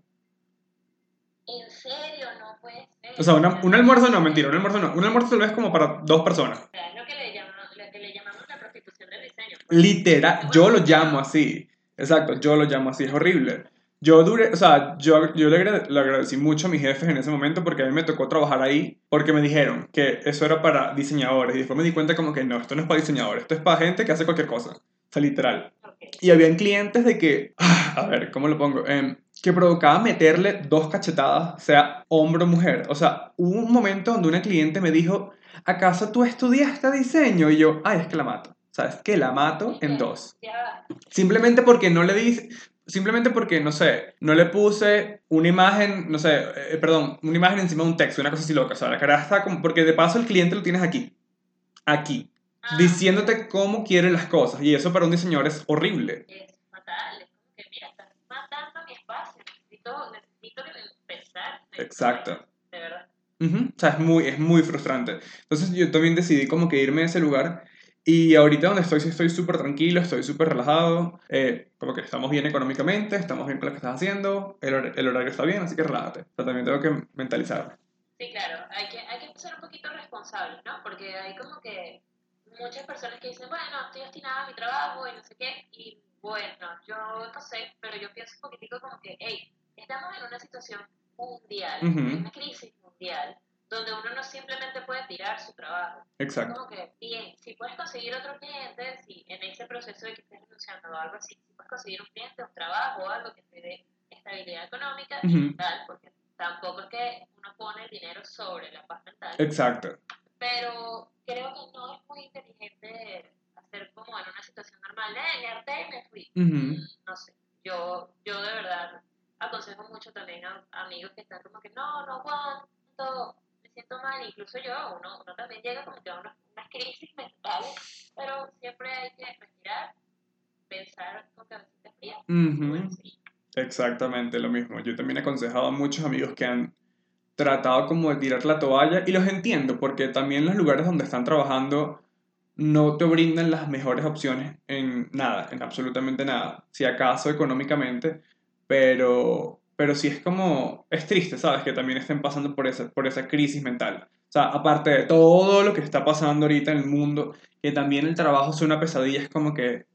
En serio, no puede ser. O sea, una- un almuerzo no, mentira, un almuerzo no. Un almuerzo tal vez como para dos personas. O sea, es lo que le llamamos, lo que le llamamos la prostitución del diseño. Literal, yo lo llamo así. Exacto, yo lo llamo así, es horrible. Yo duré, o sea, yo, yo le, agrade- le agradecí mucho a mis jefes en ese momento porque a mí me tocó trabajar ahí porque me dijeron que eso era para diseñadores y después me di cuenta como que no, esto no es para diseñadores, esto es para gente que hace cualquier cosa. O sea, literal. Y habían clientes de que, ah, a ver, ¿cómo lo pongo? Em, que provocaba meterle dos cachetadas, sea hombre o mujer. O sea, hubo un momento donde una cliente me dijo, ¿acaso tú estudiaste diseño? Y yo, ay, es que la mato. ¿Sabes? Que la mato en dos. Simplemente porque no le di, simplemente porque, no sé, no le puse una imagen, no sé, eh, perdón, una imagen encima de un texto, una cosa así loca. O sea, la cara está como, porque de paso el cliente lo tienes aquí. Aquí. Ah, diciéndote cómo quieren las cosas. Y eso para un diseñador es horrible. Es fatal, es como que, mira, estás matando mi espacio, necesito, necesito Exacto. De verdad. Ujú, O sea, es muy, es muy frustrante. Entonces yo también decidí como que irme a ese lugar y ahorita donde estoy sí estoy súper tranquilo, estoy súper relajado, eh, como que estamos bien económicamente, estamos bien con lo que estás haciendo, el, hor- el horario está bien, así que relájate. Pero también tengo que mentalizarme. Sí, claro, hay que, hay que ser un poquito responsables, ¿no? Porque hay como que muchas personas que dicen, bueno, estoy destinada a mi trabajo y no sé qué, y bueno, yo no sé, pero yo pienso un poquitico como que, hey, estamos en una situación mundial, en una crisis mundial, donde uno no simplemente puede tirar su trabajo. Exacto. Como que, bien, si puedes conseguir otro cliente, si en ese proceso de que estés renunciando o algo así, si puedes conseguir un cliente, un trabajo o algo que te dé estabilidad económica y mental, porque tampoco es que uno pone el dinero sobre la paz mental, Exacto. pero creo que no es muy inteligente hacer como en una situación normal, eh, me harté y me fui. No sé, yo, yo de verdad aconsejo mucho también a amigos que están como que no, no aguanto, siento mal, incluso yo, uno, uno también llega como que a unas, unas crisis mentales, pero siempre hay que respirar, pensar con cabecita fría, bueno, sí. Exactamente lo mismo. Yo también he aconsejado a muchos amigos que han tratado como de tirar la toalla y los entiendo porque también los lugares donde están trabajando no te brindan las mejores opciones en nada, en absolutamente nada, si acaso económicamente, pero, pero sí es como, es triste, ¿sabes? Que también estén pasando por esa, por esa crisis mental. O sea, aparte de todo lo que está pasando ahorita en el mundo, que también el trabajo es una pesadilla, es como que,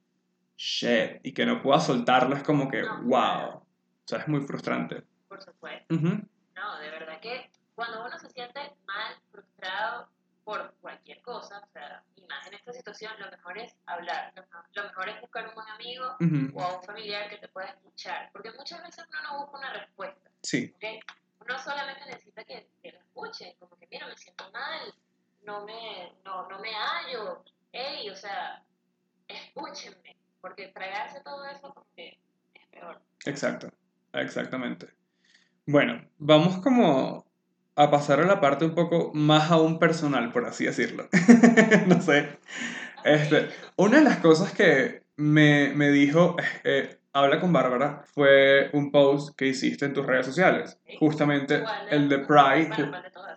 shit, y que no pueda soltarlo es como que, No, wow. O sea, es muy frustrante. por supuesto. Ujú, No, de verdad que cuando uno se siente mal, frustrado por cualquier cosa, o sea, y más en esta situación, lo mejor es hablar, lo mejor, es buscar un buen amigo ujú, o a un familiar que te pueda escuchar, porque muchas veces uno no busca una respuesta, Sí, ¿ok? Uno solamente necesita que, que lo escuchen, como que, mira, me siento mal, no me, no, no me hallo, hey, o sea, escúchenme, porque tragarse todo eso como que es peor. exacto, exactamente. Bueno, vamos como a pasar a la parte un poco más aún personal, por así decirlo. No sé. Este, una de las cosas que me, me dijo, eh, habla con Bárbara, fue un post que hiciste en tus redes sociales. Justamente ¿Cuál el de? Pride,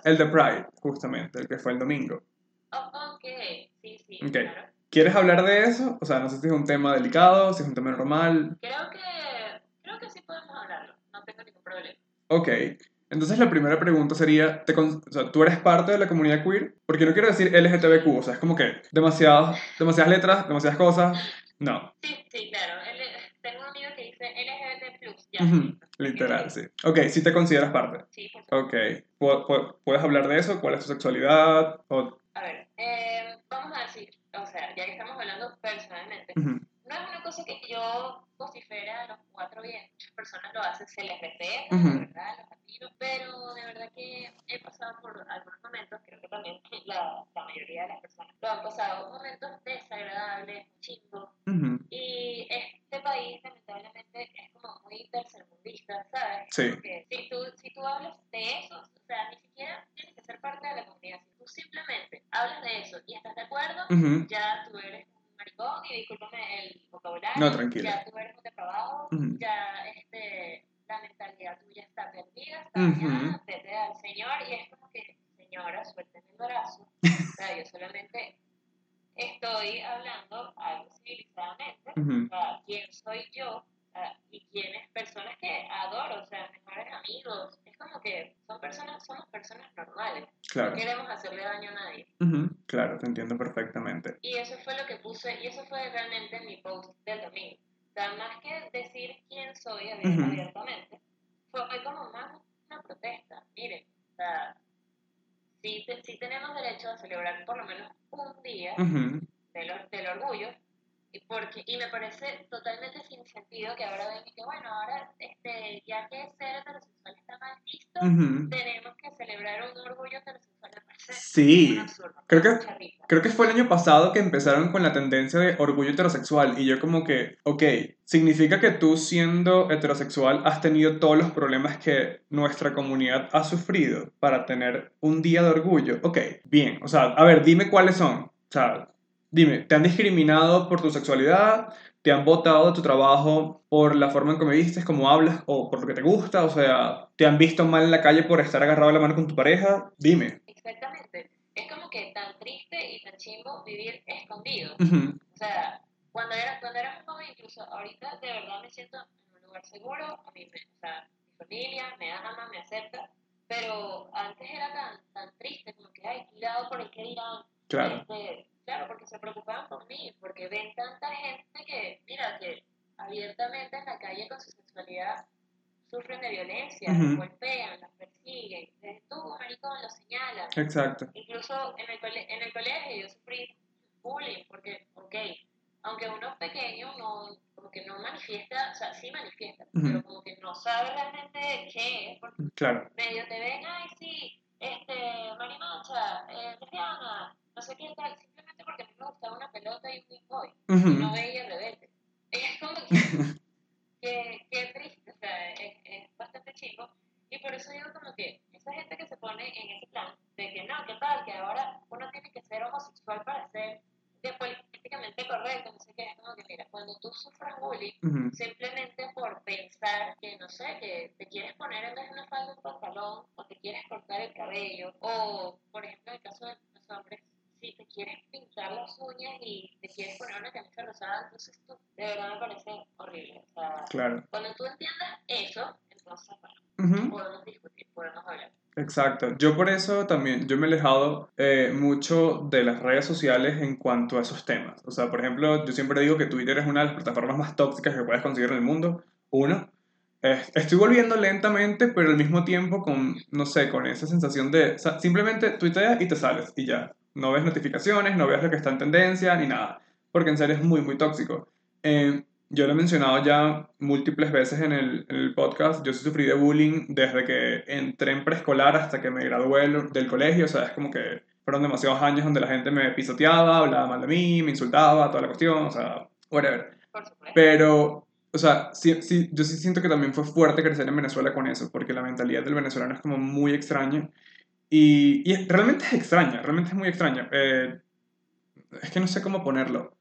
el de Pride, justamente, el que fue el domingo. Oh, ok, sí, sí, Ok. claro. ¿Quieres hablar de eso? O sea, no sé si es un tema delicado, si es un tema normal. Creo que, creo que sí podemos hablarlo, no tengo ningún problema. Ok. Entonces la primera pregunta sería, ¿te con- o sea, ¿tú eres parte de la comunidad queer? Porque no quiero decir LGTBQ, o sea, es como que demasiadas, demasiadas letras, demasiadas cosas. No. Sí, sí, claro. Tengo un amigo que dice LGBT+, ya. Ujú, listo. Literal, sí. Ok, sí te consideras parte. Sí, por supuesto. Ok. ¿Pu- pu- ¿Puedes hablar de eso? ¿Cuál es tu sexualidad? O- A ver, eh, vamos a decir, o sea, ya que estamos hablando personalmente, Ujú, no es una cosa que yo vocifera a los cuatro bien. Muchas personas lo hacen, se les respeta, Ujú. de verdad, los admiro, pero de verdad que he pasado por algunos momentos, creo que también la, la mayoría de las personas lo han pasado, momentos desagradables, chingos, ujú, Y este país, lamentablemente, es como muy tercermundista, ¿sabes? Sí. Porque si tú, si tú hablas de eso, o sea, ni siquiera tienes que ser parte de la comunidad. Si tú simplemente hablas de eso y estás de acuerdo, ujú, ya tú eres un maricón, y discúlpame No, tranquila. ya tú eres un depravado, Ujú. ya este, la mentalidad tuya está perdida, está Ujú. dañada, vete al Señor, y es como que, señora, suélteme el brazo. O sea, yo solamente estoy hablando algo civilizadamente, ujú. o sea, quién soy yo o sea, y quiénes personas que adoro, o sea, mejores amigos. Es como que son personas, somos personas normales. Claro. No queremos hacerle daño a nadie. Ujú, Claro, te entiendo perfectamente. Y eso fue lo que puse, y eso fue realmente mi post del domingo. O sea, más que decir quién soy abier- Ujú. abiertamente, fue, como más una protesta. Miren, o sea, sí, te- sí tenemos derecho a celebrar por lo menos un día Ujú, del, or- del orgullo porque y me parece totalmente sin sentido que ahora venga y que bueno ahora este ya que ser heterosexual está mal visto tenemos que celebrar un orgullo heterosexual me parece Sí. absurdo Creo que-. Creo que fue el año pasado que empezaron con la tendencia de orgullo heterosexual y yo como que, ok, significa que tú siendo heterosexual has tenido todos los problemas que nuestra comunidad ha sufrido para tener un día de orgullo. Ok, bien, o sea, a ver, dime cuáles son. O sea, dime, ¿te han discriminado por tu sexualidad? ¿Te han votado de tu trabajo por la forma en que me vistes, cómo hablas o por lo que te gusta? O sea, ¿te han visto mal en la calle por estar agarrado de la mano con tu pareja? Dime. Exactamente. Es como que tan triste y tan chimbo vivir escondido. Ujú, O sea, cuando era, cuando era muy joven, incluso ahorita de verdad me siento en un lugar seguro, a mí me, o sea, mi familia me ama, me acepta, pero antes era tan, tan triste, como que, ay, cuidado por el que dirán. Claro. Este, claro, porque se preocupaban por mí, porque ven tanta gente que, mira, que abiertamente en la calle con su sexualidad sufren de violencia, Ujú. los golpean, los persiguen, desde tú, maricón, los señalan. Exacto. Incluso en el, cole- en el colegio yo sufrí bullying, porque, ok, aunque uno es pequeño, no, como que no manifiesta, o sea, sí manifiesta, pero como que no sabe realmente qué es, porque Claro. medio te ven, ay, sí, este, marimacha, eh, lesbiana, no sé qué tal, simplemente porque a mí me gustaba una pelota y un Game Boy, y Ujú. no veía rebelde. Es como que, que, que triste, o sea, es, es bastante chico, y por eso digo como que esa gente que se pone en ese plan, de que no, ¿qué tal? Que ahora uno tiene que ser homosexual para ser de políticamente correcto, no sé qué, es como que mira, cuando tú sufras bullying, simplemente por pensar que, no sé, que te quieres poner en vez de una falda un pantalón, o te quieres cortar el cabello, o, por ejemplo, en el caso de los hombres, si te quieres pintar las uñas y te quieres poner una camisa rosada, entonces tú, de verdad me parece horrible. O sea, Claro. cuando tú entiendas eso, podemos discutir, podemos hablar. Exacto. Yo por eso también, yo me he alejado eh, mucho de las redes sociales en cuanto a esos temas. O sea, por ejemplo, yo siempre digo que Twitter es una de las plataformas más tóxicas que puedes conseguir en el mundo. Uno. Estoy volviendo lentamente, pero al mismo tiempo con, no sé, con esa sensación de, o sea, simplemente tuiteas y te sales y ya. No ves notificaciones, no ves lo que está en tendencia ni nada. Porque en serio es muy, muy tóxico. Eh, yo lo he mencionado ya múltiples veces en el, en el podcast. Yo sí sufrí de bullying desde que entré en preescolar hasta que me gradué del, colegio. O sea, es como que fueron demasiados años donde la gente me pisoteaba, hablaba mal de mí, me insultaba, toda la cuestión. O sea, whatever. Pero, o sea, sí, sí, yo sí siento que también fue fuerte crecer en Venezuela con eso, porque la mentalidad del venezolano es como muy extraña. Y, y realmente es extraña, realmente es muy extraña. Eh, es que no sé cómo ponerlo.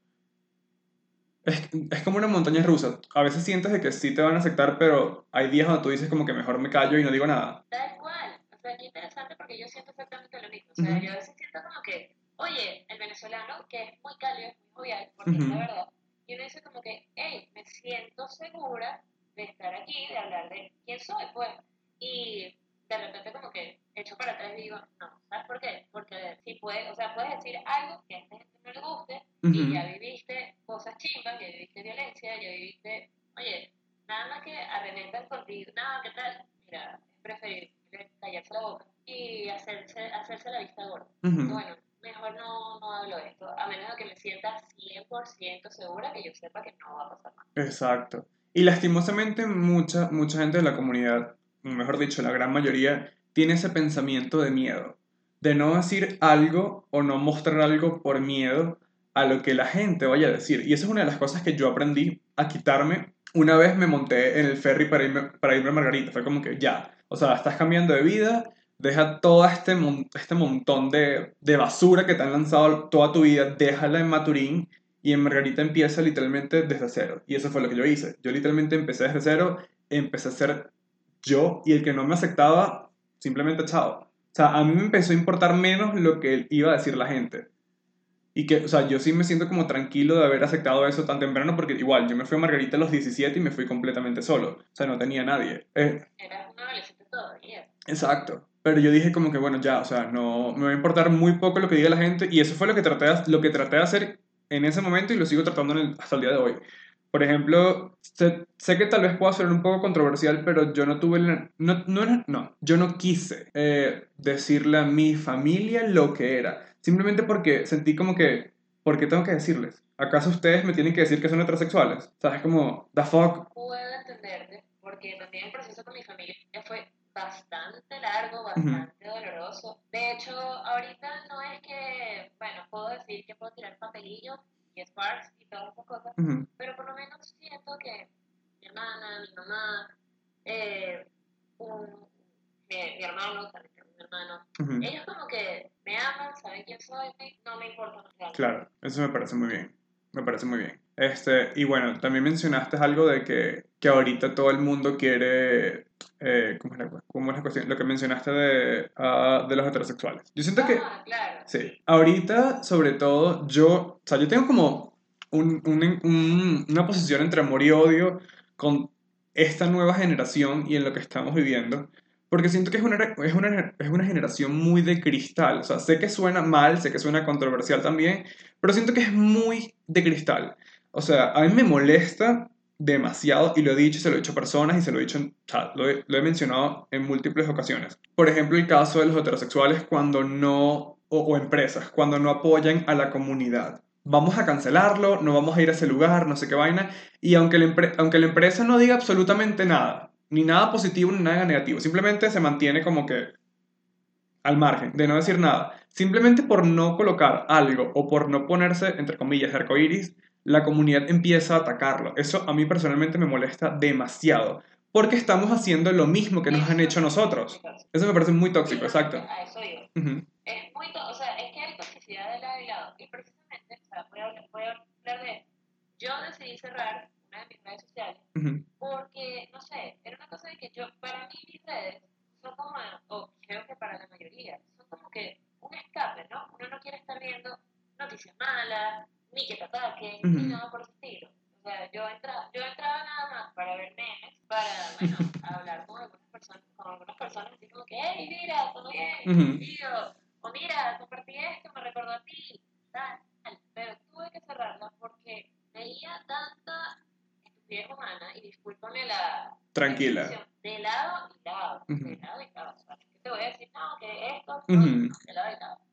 Es, es como una montaña rusa. A veces sientes de que sí te van a aceptar, pero hay días donde tú dices como que mejor me callo y no digo nada. Tal cual. O sea, qué interesante porque yo siento exactamente lo mismo. O sea, Ujú. yo a veces siento como que, oye, el venezolano, que es muy cálido, es muy jovial, porque es Ujú. la verdad, y uno dice como que, hey, me siento segura de estar aquí, de hablar de quién soy, pues. Y de repente como que echo para atrás y digo, no, ¿sabes por qué? Porque si puedes, o sea, puedes decir algo que a esta gente no le guste, Ujú. y ya viviste cosas chimbas, ya viviste violencia, ya viviste, oye, nada más que arremetan contigo, nada, ¿qué tal? Mira, es preferible callarse la boca y hacerse, hacerse la vista gorda. Ujú. Bueno, mejor no, no hablo de esto, a menos de que me sienta 100% segura que yo sepa que no va a pasar nada. Exacto. Y lastimosamente mucha, mucha gente de la comunidad, mejor dicho, la gran mayoría, tiene ese pensamiento de miedo, de no decir algo o no mostrar algo por miedo a lo que la gente vaya a decir. Y esa es una de las cosas que yo aprendí a quitarme. Una vez me monté en el ferry para irme, para irme a Margarita, fue como que ya, o sea, estás cambiando de vida, deja todo este, este montón de, de basura que te han lanzado toda tu vida, déjala en Maturín y en Margarita empieza literalmente desde cero. Y eso fue lo que yo hice. Yo literalmente empecé desde cero, empecé a ser yo y el que no me aceptaba, simplemente chao. O sea, a mí me empezó a importar menos lo que iba a decir la gente. Y que, o sea, yo sí me siento como tranquilo de haber aceptado eso tan temprano porque igual, yo me fui a Margarita a los 17 y me fui completamente solo. O sea, no tenía nadie. Eh, Eras un adolescente todavía. Exacto. Pero yo dije como que, bueno, ya, o sea, no me va a importar muy poco lo que diga la gente y eso fue lo que traté de, lo que traté de hacer en ese momento y lo sigo tratando el- hasta el día de hoy. Por ejemplo, sé, sé que tal vez pueda ser un poco controversial, pero yo no tuve, la- no, no, no, yo no quise eh, decirle a mi familia lo que era, simplemente porque sentí como que, ¿por qué tengo que decirles? ¿Acaso ustedes me tienen que decir que son heterosexuales? O sea, es como, the fuck. Puedo entenderte, porque también el proceso con mi familia fue bastante largo, bastante doloroso. De hecho, ahorita no es que, bueno, puedo decir que puedo tirar papelillos y sparks y todas esas cosas, Ujú, pero por lo menos siento que mi hermana, mi mamá, eh, un- mi, mi hermano, también tengo un mi hermano. Ujú. Ellos como que me aman, saben quién soy, no me importa más. Claro, eso me parece muy bien. Me parece muy bien. Este, y bueno, también mencionaste algo de que, que ahorita todo el mundo quiere. eh, ¿cómo, es la, cómo es la cuestión? Lo que mencionaste de, ah, de los heterosexuales. Yo siento que. Ah, claro. Sí. Ahorita, sobre todo, yo. O sea, yo tengo como un- un- un- una posición entre amor y odio con esta nueva generación y en lo que estamos viviendo. Porque siento que es una, es una, es una generación muy de cristal. O sea, sé que suena mal, sé que suena controversial también, pero siento que es muy de cristal. O sea, a mí me molesta demasiado, y lo he dicho, se lo he dicho a personas y se lo he dicho, o sea, lo he, mencionado en múltiples ocasiones. Por ejemplo, el caso de los heterosexuales cuando no, o, empresas, cuando no apoyan a la comunidad. Vamos a cancelarlo, no vamos a ir a ese lugar, no sé qué vaina. Y aunque la, aunque la empresa no diga absolutamente nada, ni nada positivo ni nada negativo, simplemente se mantiene como que al margen, de no decir nada. Simplemente por no colocar algo o por no ponerse, entre comillas, arcoíris, la comunidad empieza a atacarlo. Eso a mí personalmente me molesta demasiado. Porque estamos haciendo lo mismo que nos han hecho nosotros. Eso me parece muy tóxico, exacto. A eso iba. Ujú, Es muy, to- o sea, es que hay toxicidad de lado y lado. Y precisamente, o sea, voy a hablar, voy a hablar de, yo decidí cerrar una de mis redes sociales ujú, porque, no sé, era una cosa de que yo, para mí mis redes son como, o creo que para la mayoría, son como que un escape, ¿no? Uno no quiere estar viendo noticias malas, ni que te ataquen, Ujú. ni nada por el estilo. O sea, yo entraba, yo entraba nada más para ver memes, para, bueno, hablar con algunas personas, con algunas personas así como que, hey, mira, todo bien, Ujú. tío, o mira, compartí esto, me recordó a ti, tal, tal. Pero tuve que cerrarla porque veía tanta estupidez humana, y discúlpame la... Tranquila. De lado y lado, de lado y lado. O sea, te voy a decir, no, que esto, no, de lado y lado.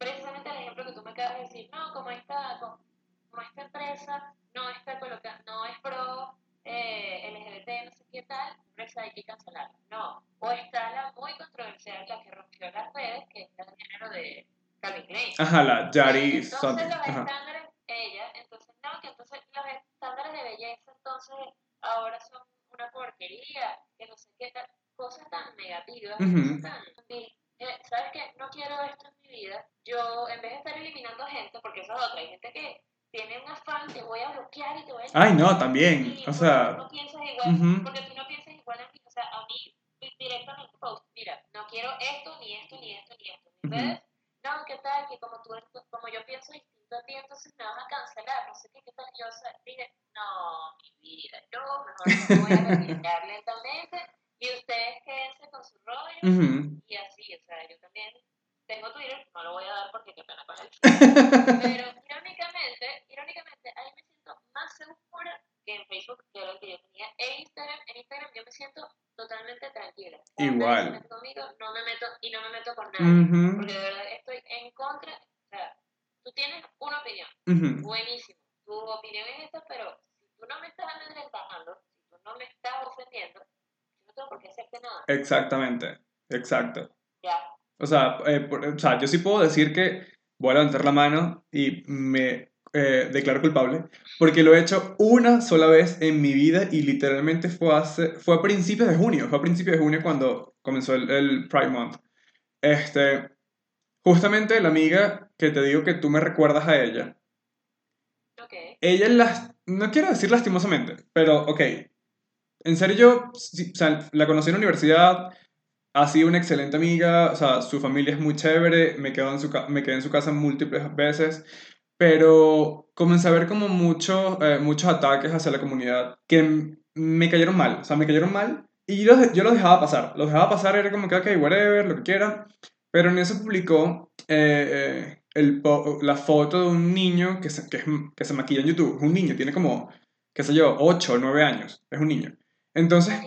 Precisamente el ejemplo que tú me acabas de decir, no, como esta, como, esta empresa no está colocando, no es pro eh, LGBT, no sé qué tal, empresa hay que cancelarla. No. O está la muy controversial, la que rompió las redes, que es de género de Calvin Klein. Ajá, la Yari Entonces los Ajá. estándares, ella, entonces no, que entonces los estándares de belleza entonces ahora son una porquería, que no sé qué tal, cosas tan negativas, Ujú. cosas tan... eh, ¿Sabes qué? No quiero esto en mi vida. Yo, en vez de estar eliminando gente, porque esa es otra, hay gente que tiene un afán, te voy a bloquear y te voy a... Ay, no, también, o sea, no piensas igual, ujú. porque tú no piensas igual a mí, o sea, a mí directamente post, mira, no quiero esto, ni esto, ni esto, ni esto. Ujú. Entonces, no, ¿qué tal? Que como tú, como yo pienso distinto a ti, entonces me vas a cancelar, no sé qué, qué tal. Yo o sea, dije, no, mi vida, yo mejor me voy a retirar lentamente y ustedes quédense con su rollo y así, o sea, yo también tengo Twitter, no lo voy a dar porque qué pena con él. Pero irónicamente, irónicamente, ahí me siento más segura que en Facebook, que el que yo tenía. En Instagram, en Instagram yo me siento totalmente tranquila. Igual. nadie se mete conmigo, no me meto y no me meto con nadie. Porque de verdad estoy en contra. O sea, tú tienes una opinión, ujú. buenísimo. Tu opinión es esta, pero si tú no me estás amedrentando, si tú no me estás ofendiendo, no tengo por qué hacerte nada. Exactamente, exacto. Ya. O sea, eh, por- o sea, yo sí puedo decir que voy a levantar la mano y me eh, declaro culpable, porque lo he hecho una sola vez en mi vida y literalmente fue, hace, fue a principios de junio, fue a principios de junio cuando comenzó el, el Pride Month. Este, justamente la amiga que te digo que tú me recuerdas a ella, Ok. ella las, no quiero decir lastimosamente, pero ok, en serio yo, la conocí en la universidad, ha sido una excelente amiga, su familia es muy chévere, me, quedo en su, me quedé en su casa múltiples veces, pero comencé a ver como muchos eh, muchos ataques hacia la comunidad que me cayeron mal, o sea, me cayeron mal y yo los, yo los dejaba pasar, los dejaba pasar, era como que, ok, whatever, lo que quiera, pero en eso publicó eh, eh, la foto de un niño que se, que, que se maquilla en YouTube, es un niño, tiene como, qué sé yo, 8 o 9 años, es un niño. Entonces, Ok,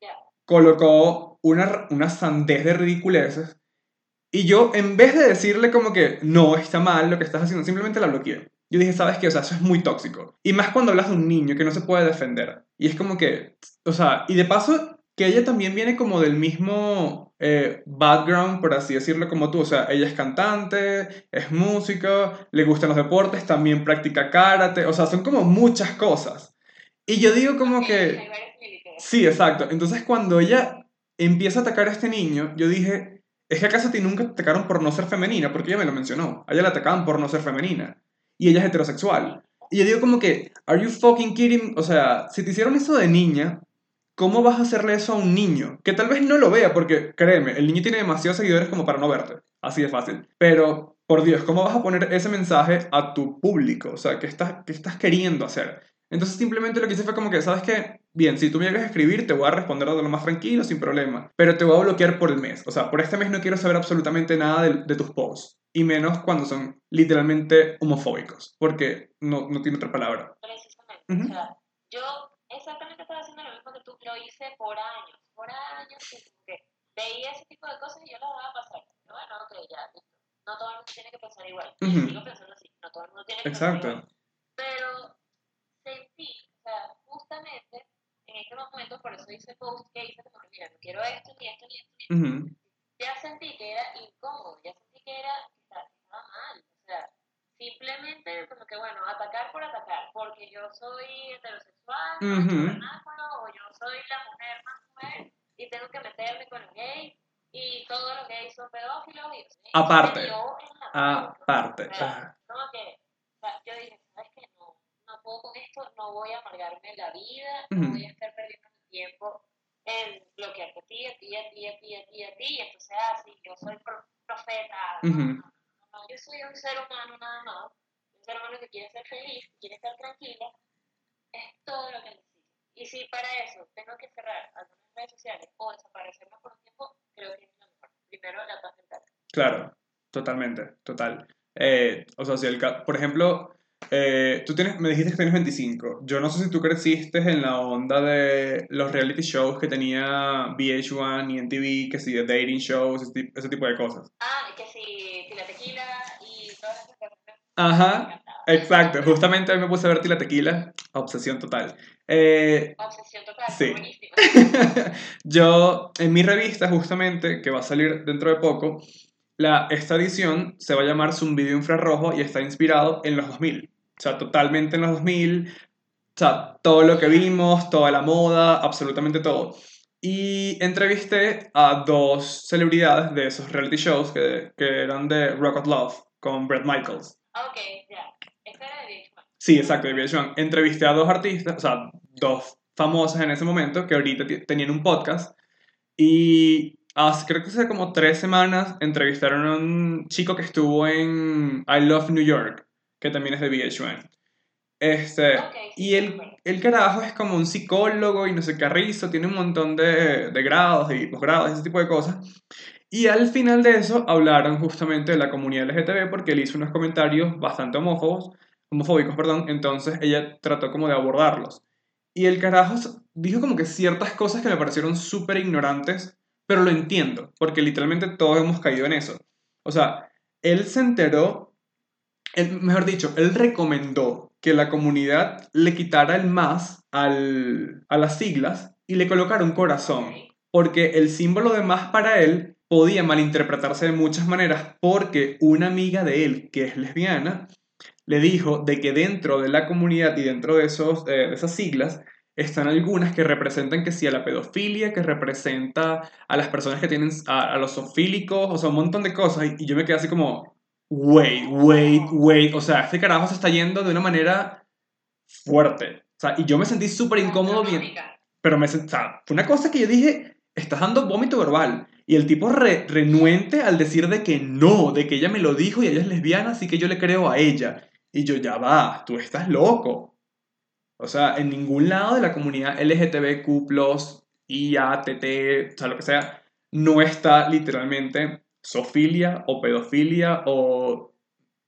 ya. colocó una, una sandez de ridiculeces y yo, en vez de decirle como que no, está mal lo que estás haciendo, simplemente la bloqueé. Yo dije, ¿sabes qué? O sea, eso es muy tóxico. Y más cuando hablas de un niño que no se puede defender. Y es como que, o sea, y de paso, que ella también viene como del mismo eh, background, por así decirlo, como tú. O sea, ella es cantante, es música, le gustan los deportes, también practica karate. O sea, son como muchas cosas. Y yo digo como que... Sí, exacto. Entonces cuando ella empieza a atacar a este niño, yo dije, ¿es que acaso a ti nunca te atacaron por no ser femenina? Porque ella me lo mencionó. A ella la atacaban por no ser femenina. Y ella es heterosexual. Y yo digo como que, ¿are you fucking kidding? O sea, si te hicieron eso de niña, ¿cómo vas a hacerle eso a un niño? Que tal vez no lo vea, porque créeme, el niño tiene demasiados seguidores como para no verte. Así de fácil. Pero, por Dios, ¿cómo vas a poner ese mensaje a tu público? O sea, ¿qué estás, qué estás queriendo hacer? Entonces simplemente lo que hice fue como que, ¿sabes qué? Bien, si tú me llegas a escribir, te voy a responder de lo más tranquilo, sin problema. Pero te voy a bloquear por el mes. O sea, por este mes no quiero saber absolutamente nada de, de tus posts. Y menos cuando son literalmente homofóbicos. Porque no, no tiene otra palabra. Precisamente. Ujú. O sea, yo exactamente estaba haciendo lo mismo que tú, lo hice por años, por años, que veía ese tipo de cosas y yo las dejaba pasar. Bueno, ok, ya. No todo el mundo tiene que pensar igual. Y Ujú. sigo pensando así, no todo el mundo tiene que pensar Exacto. igual. Pero sentí, o sea, justamente en este momento, por eso hice post que hice como que, mira, no quiero esto, ni esto, ni esto, ni esto. Ujú. Ya sentí que era incómodo, ya sentí que era, que estaba, mal. O sea, simplemente como que, bueno, atacar por atacar, porque yo soy heterosexual, macho vernáculo, o yo soy la mujer más mujer y tengo que meterme con los gays y todos los gays son pedófilos. Y, Aparte. Aparte. Como que, o sea, yo dije, ¿sabes qué? Puedo con esto, no voy a amargarme la vida, no voy a estar perdiendo mi tiempo en bloquearte a ti, a ti, a ti, a ti, a ti, a ti, y entonces, ah, sí, yo soy pro- profeta, no, Ujú. no, no, yo soy un ser humano nada más, un ser humano que quiere ser feliz, que quiere estar tranquila, es todo lo que necesito. Y si para eso tengo que cerrar algunas redes sociales o desaparecerme por un tiempo, creo que es lo mejor. Primero, la paz mental. Claro, totalmente, total. Eh, o sea, si el por ejemplo, eh, tú tienes, me dijiste que tienes 25. Yo no sé si tú creciste en la onda de los reality shows que tenía VH1 y MTV, que sí, de dating shows, ese, ese tipo de cosas. Ah, que si Tila Tequila y todas esas cosas. Ajá, exacto. Justamente hoy me puse a ver Tila Tequila, obsesión total. Eh, Obsesión total, Sí. buenísimo. Yo, en mi revista, justamente, que va a salir dentro de poco, la, esta edición se va a llamar Zumbido Infrarrojo y está inspirado en los 2000. O sea, totalmente en los 2000. O sea, todo lo que vimos, toda la moda, absolutamente todo. Y entrevisté a dos celebridades de esos reality shows que, que eran de Rock of Love con Bret Michaels. Ok, ya. Esta era de VH1. Sí, exacto, de VH1. Entrevisté a dos artistas, o sea, dos famosas en ese momento que ahorita tenían un podcast. Y hace, creo que hace como tres semanas entrevistaron a un chico que estuvo en I Love New York, que también es de VH1. Este, Ok, sí, y el, el carajo es como un psicólogo y no sé qué rizo, tiene un montón de, de grados y posgrados, ese tipo de cosas. Y al final de eso hablaron justamente de la comunidad LGTB porque él hizo unos comentarios bastante homófobos, homofóbicos, perdón, entonces ella trató como de abordarlos. Y el carajo dijo como que ciertas cosas que me parecieron súper ignorantes, pero lo entiendo, porque literalmente todos hemos caído en eso. O sea, él se enteró, él- mejor dicho, él recomendó que la comunidad le quitara el más al, a las siglas y le colocara un corazón porque el símbolo de más para él podía malinterpretarse de muchas maneras porque una amiga de él, que es lesbiana, le dijo de que dentro de la comunidad y dentro de, esos, eh, de esas siglas están algunas que representan que sí a la pedofilia, que representa a las personas que tienen a, a los zoofílicos, o sea, un montón de cosas. Y, y yo me quedé así como, wait, wait, wait. O sea, este carajo se está yendo de una manera fuerte. O sea, y yo me sentí súper incómodo bien. Pero me, sen- o sea, fue una cosa que yo dije, estás dando vómito verbal. Y el tipo re- renuente al decir de que no, de que ella me lo dijo y ella es lesbiana, así que yo le creo a ella. Y yo, ya va, tú estás loco. O sea, en ningún lado de la comunidad LGTBQ+, IATT, o sea, lo que sea, no está literalmente zoofilia o pedofilia o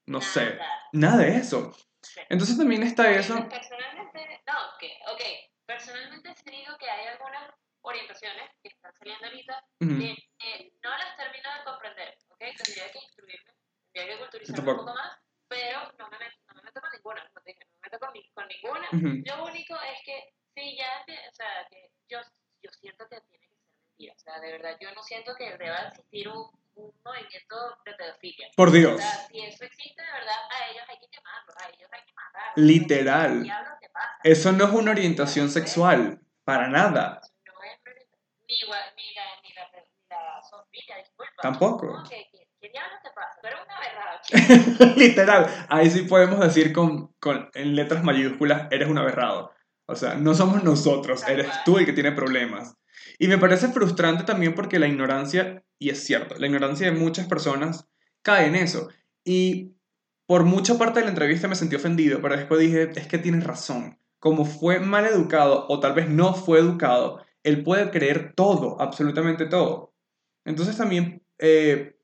no sé, Nada. nada de eso. Sí. Entonces también está eso. Personalmente, no, que, ok, personalmente sí digo que hay algunas orientaciones que están saliendo ahorita Ujú. que eh, no las termino de comprender, ¿ok? Tendría que instruirme, tendría que culturizarme un poco más, pero no me, meto, no me meto con ninguna, como te dije, con, ni- con ninguna. Lo único es que sí, ya, que- o sea, que yo, yo siento que tiene que ser mentira, o sea, de verdad, yo no siento que deba existir un, un movimiento de pedofilia. Por O Dios. sea, si eso existe, de verdad, a ellos hay que quemarlos, a ellos hay que matarlos. Literal. Eso no es una orientación sexual, para nada. Eso no es ni, la, ni la, ni la disculpa. Tampoco. ¿Cómo que, te pasa? Pero una verdad, Literal, ahí sí podemos decir con, con, en letras mayúsculas, eres un aberrado. O sea, no somos nosotros, Tal eres cual. tú el que tiene problemas. Y me parece frustrante también porque la ignorancia, y es cierto, la ignorancia de muchas personas cae en eso. Y por mucha parte de la entrevista me sentí ofendido, pero después dije, es que tienes razón. Como fue mal educado, o tal vez no fue educado, él puede creer todo, absolutamente todo. Entonces también, eh,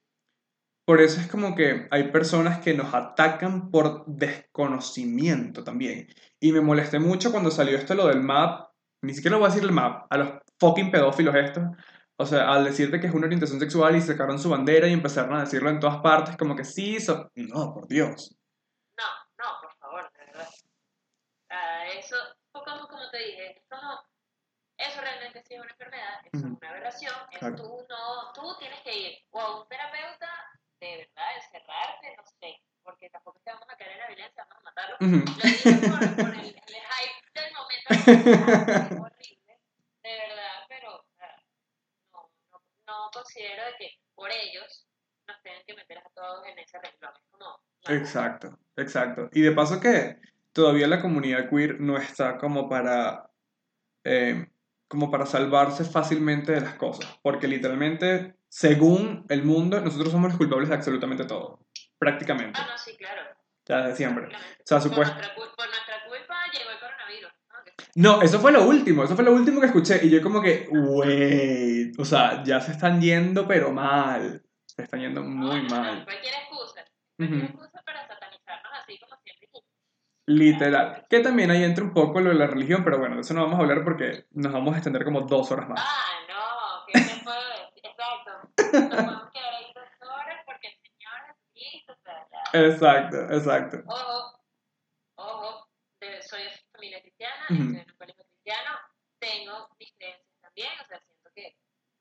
por eso es como que hay personas que nos atacan por desconocimiento también. Y me molesté mucho cuando salió esto lo del MAP, ni siquiera lo voy a decir el MAP, a los fucking pedófilos estos. O sea, al decirte que es una orientación sexual y sacaron su bandera y empezaron a decirlo en todas partes, como que sí, so- no, por Dios. No, no, por favor, de verdad. Ah, eso, como, como te dije, es como, eso realmente sí es una enfermedad, es una aberración, Claro. tú, no, tú tienes que ir o a un terapeuta, de verdad, encerrarte, no sé, porque tampoco te vamos a caer en la violencia, vamos a matarlo. Ujú. Lo digo por, por el, el hype del momento, es horrible, de verdad, pero no, no, no considero de que por ellos nos tengan que meter a todos en ese renglón, no. Exacto, exacto. Y de paso que todavía la comunidad queer no está como para, eh, como para salvarse fácilmente de las cosas, porque literalmente, según el mundo, nosotros somos los culpables de absolutamente todo, prácticamente, Ah, no, sí, claro. ya desde siempre. O sea, Por supuesto. cul- por nuestra culpa llegó el coronavirus. ¿no? Que- No, eso fue lo último, eso fue lo último que escuché y yo como que, wait, o sea, ya se están yendo pero mal, se están yendo muy no, no, no, mal. Cualquier excusa. Cualquier Ujú. excusa para satanizarnos así como siempre. Literal. Que también ahí entra un poco lo de la religión, pero bueno, de eso no vamos a hablar porque nos vamos a extender como dos horas más. Ah, no, ¿qué te puedo decir? Exacto. Nos podemos quedar ahí dos horas porque el Señor Jesucristo, o sea, ya. Exacto, exacto. Ojo, ojo, de- soy de familia cristiana, Ujú. estoy en un colegio cristiano, tengo mis creencias también, o sea, siento que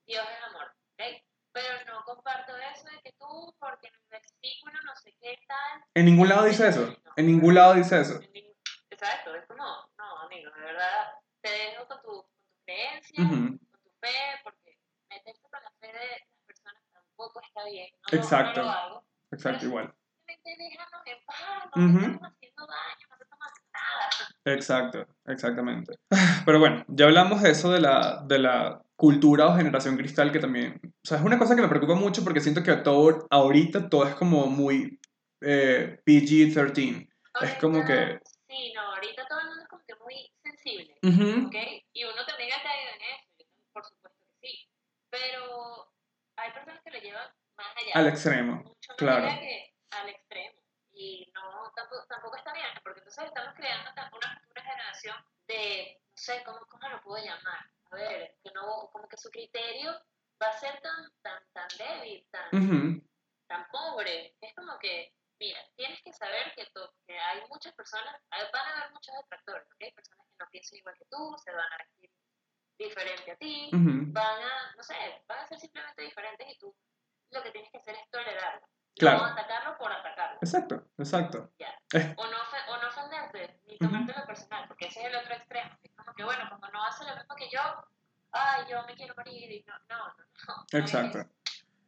Dios es amor, ¿ok? Pero no comparto eso de que tú, porque en el versículo no sé qué tal. En ningún lado dice eso. En ningún lado dice eso. en ningún- Exacto, es como, no, amigo, de verdad, te dejo con tu, con tu creencia, Ujú. con tu fe, porque meterse con la fe de las personas tampoco está bien. No, lo- Exacto. no lo hago. Exacto, igual. Simplemente déjanos en paz, no estamos haciendo daño, no te estamos haciendo nada. Exacto, exactamente. Pero bueno, ya hablamos de eso de la, de la cultura o generación cristal que también, o sea, es una cosa que me preocupa mucho porque siento que todo, ahorita todo es como muy eh, PG-13. Es como que- Sí, no, ahorita todo el mundo es como que muy sensible, Ujú. ¿ok? Y uno también ha caído en eso, yo también, por supuesto que sí. Pero hay personas que lo llevan más allá. Al extremo, mucho claro. que al extremo. Y no, tampoco, tampoco está bien, porque entonces estamos creando una futura generación de, no sé, ¿cómo, cómo lo puedo llamar? A ver, que no, como que su criterio va a ser tan, tan, tan débil, tan, Ujú. tan pobre. Es como que, mira, tienes que saber que, to- que hay muchas personas, hay- van a haber muchos detractores, ¿ok? Personas que no piensan igual que tú, se van a vestir diferente a ti, Ujú. van a, no sé, van a ser simplemente diferentes y tú lo que tienes que hacer es tolerarlo. Claro. No atacarlo por atacarlo. Exacto, exacto. Ya. Es- O no, o no ofenderte, ni tomártelo personal, porque ese es el otro extremo. Es como que, bueno, como no hace lo mismo que yo, ay, yo me quiero morir y no, no, no. no, no Exacto. eso.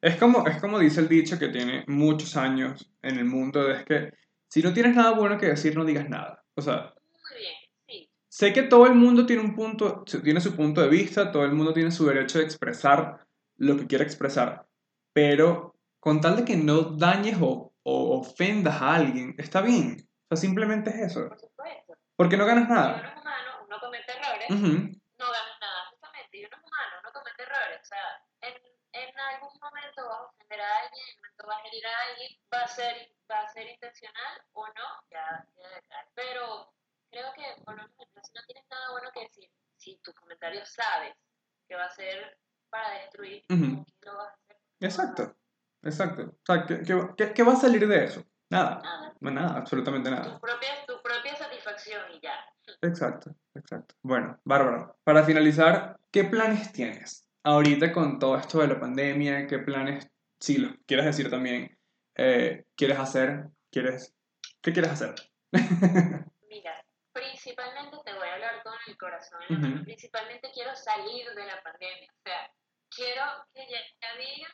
Es como, es como dice el dicho que tiene muchos años en el mundo, es que si no tienes nada bueno que decir, no digas nada. O sea, Muy bien, sí. sé que todo el mundo tiene un punto, tiene su punto de vista, todo el mundo tiene su derecho de expresar lo que quiere expresar, pero con tal de que no dañes o, o ofendas a alguien, está bien. O sea, simplemente es eso. Por supuesto. Porque no ganas Si uno nada. es humano, uno comete errores, no ganas nada, justamente. Y uno es humano, uno comete errores. O sea, en, en algún momento vas a ofender a alguien, en algún momento vas a herir a alguien, va a ser, va a ser intencional o no, ya queda de claro. Pero creo que, por lo menos, si no tienes nada bueno que decir, si tu comentario sabes que va a ser para destruir. ¿por qué lo vas a hacer? Exacto, exacto. O sea, ¿qué, qué, qué- qué va a salir de eso? Nada. Nada. No, nada, absolutamente Tu nada. propia, tu propia satisfacción y ya. Exacto, exacto. Bueno, Bárbara, para finalizar, ¿qué planes tienes ahorita con todo esto de la pandemia? ¿Qué planes, si los quieres decir también, eh, quieres hacer? ¿Quieres, ¿Qué quieres hacer? Mira, principalmente te voy a hablar con el corazón mano. Ujú. Principalmente quiero salir de la pandemia. O sea, quiero que ya digan,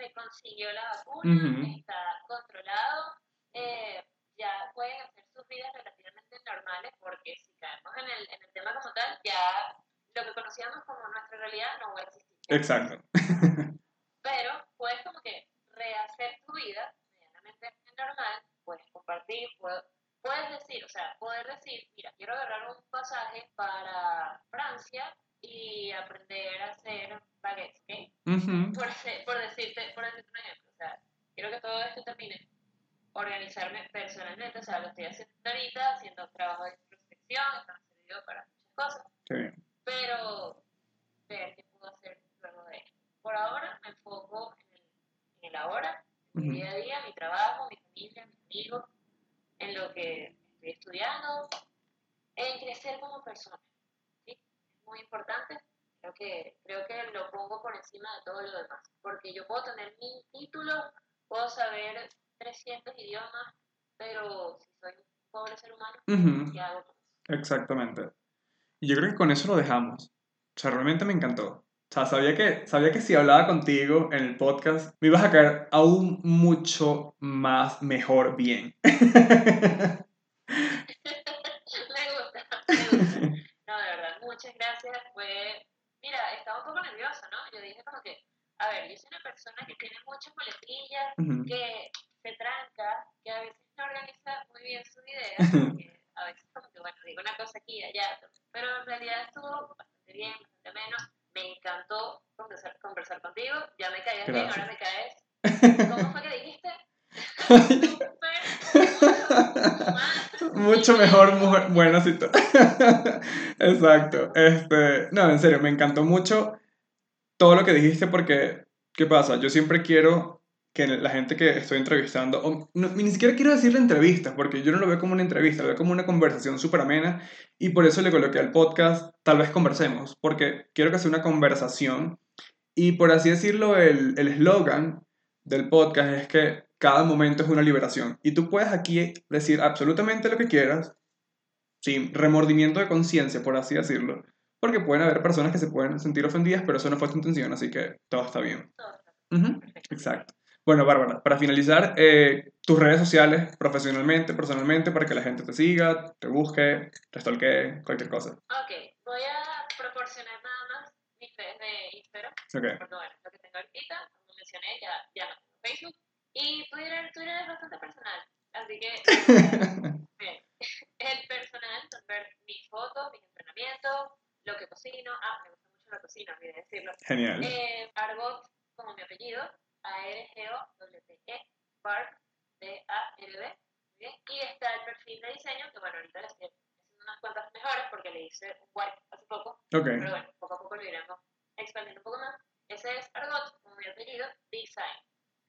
se consiguió la vacuna, está controlado, eh, ya pueden hacer sus vidas relativamente normales porque si caemos en el, en el tema como tal, ya lo que conocíamos como nuestra realidad no va a existir. Exacto. Pero puedes como que rehacer tu vida medianamente normal, puedes compartir, puedes, puedes decir, o sea, poder decir, mira, quiero agarrar un pasaje para Francia y aprender a hacer baguettes, ¿ok? Ujú. por, ese- por decirte, por decirte un ejemplo, o sea, quiero que todo esto termine. Organizarme personalmente, o sea, lo estoy haciendo ahorita, haciendo trabajo de introspección, esto me ha servido para muchas cosas, Qué bien. pero ver qué puedo hacer luego de esto. Por ahora me enfoco en el, en el ahora, en mi Ujú. día a día, mi trabajo, mi familia, mis amigos, en lo que estoy estudiando, en crecer como persona. Muy importante creo que, creo que lo pongo por encima de todo lo demás, porque yo puedo tener mi título, puedo saber 300 idiomas, pero si soy un pobre ser humano, Ujú. ¿qué hago? Exactamente. Y yo creo que con eso lo dejamos. O sea, realmente me encantó. O sea, sabía que, sabía que si hablaba contigo en el podcast, me ibas a caer aún mucho más mejor bien. me gusta, me gusta. No, de verdad, muchas gracias. Fue, mira, estaba un poco nerviosa, ¿no? Yo dije como que, a ver, yo soy una persona que tiene muchas muletillas, Ujú. que se tranca, que a veces no organiza muy bien sus ideas, porque a veces como que, bueno, digo una cosa aquí y allá, pero en realidad estuvo bastante bien, bastante menos. Me encantó conversar, conversar contigo, ya me caías bien, ahora me caes. ¿Cómo fue que dijiste? Súper, Mucho mejor, mujer. Bueno, sí. to- Exacto. Este, no, en serio, me encantó mucho todo lo que dijiste porque, ¿qué pasa? Yo siempre quiero que la gente que estoy entrevistando, o no, ni siquiera quiero decirle entrevistas, porque yo no lo veo como una entrevista, lo veo como una conversación súper amena y por eso le coloqué al podcast, tal vez conversemos, porque quiero que sea una conversación y por así decirlo, el el eslogan del podcast es que cada momento es una liberación y tú puedes aquí decir absolutamente lo que quieras sin remordimiento de conciencia, por así decirlo, porque pueden haber personas que se pueden sentir ofendidas, pero eso no fue tu intención, así que todo está bien. Ujú, Exacto. Bueno, Bárbara, para finalizar, eh, tus redes sociales, profesionalmente, personalmente, para que la gente te siga, te busque, te stalkee, cualquier cosa. Ok, voy a proporcionar nada más mis redes de Instagram, Ok. porque bueno, lo que tengo ahorita, como mencioné, ya, ya no tengo Facebook. Y Twitter, Twitter es bastante personal, así que bien. el personal son ver mis fotos, mis entrenamientos, lo que cocino. Ah, me gusta mucho la cocina, olvidé decirlo. Genial. Eh, Argot, como mi apellido, A-R-G-O-W-T-E, Barb. Bien. Y está el perfil de diseño, que bueno, ahorita le estoy haciendo unas cuantas mejoras porque le hice un wipe hace poco, Ok. pero bueno, poco a poco lo iremos expandiendo un poco más. Ese es Argot, como mi apellido, Design.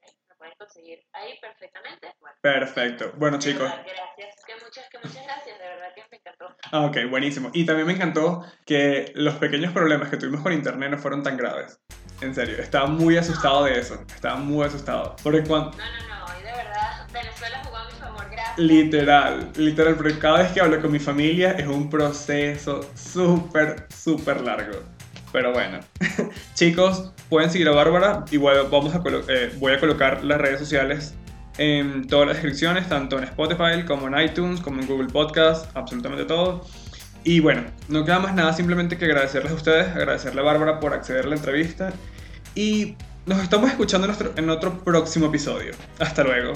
¿ok? Lo pueden conseguir ahí perfectamente. Bueno, Perfecto. Bueno, de chicos. verdad, gracias. Que muchas, que muchas gracias, de verdad que me encantó. Ah, ok, buenísimo. Y también me encantó que los pequeños problemas que tuvimos con internet no fueron tan graves. En serio, estaba muy asustado de eso. Estaba muy asustado. Porque cuando... No, no, no, y de verdad, Venezuela jugó a mi favor, gracias. Literal, literal, porque cada vez que hablo con mi familia es un proceso súper, súper largo. Pero bueno, chicos, pueden seguir a Bárbara. Igual vamos a eh, voy a colocar las redes sociales en todas las descripciones, tanto en Spotify como en iTunes, como en Google Podcast, absolutamente todo. Y bueno, no queda más nada, simplemente que agradecerles a ustedes, agradecerle a Bárbara por acceder a la entrevista. Y nos estamos escuchando en, en otro próximo episodio. Hasta luego.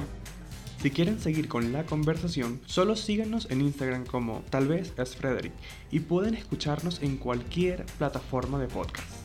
Si quieren seguir con la conversación, solo síganos en Instagram como tal vez es Frederick y pueden escucharnos en cualquier plataforma de podcast.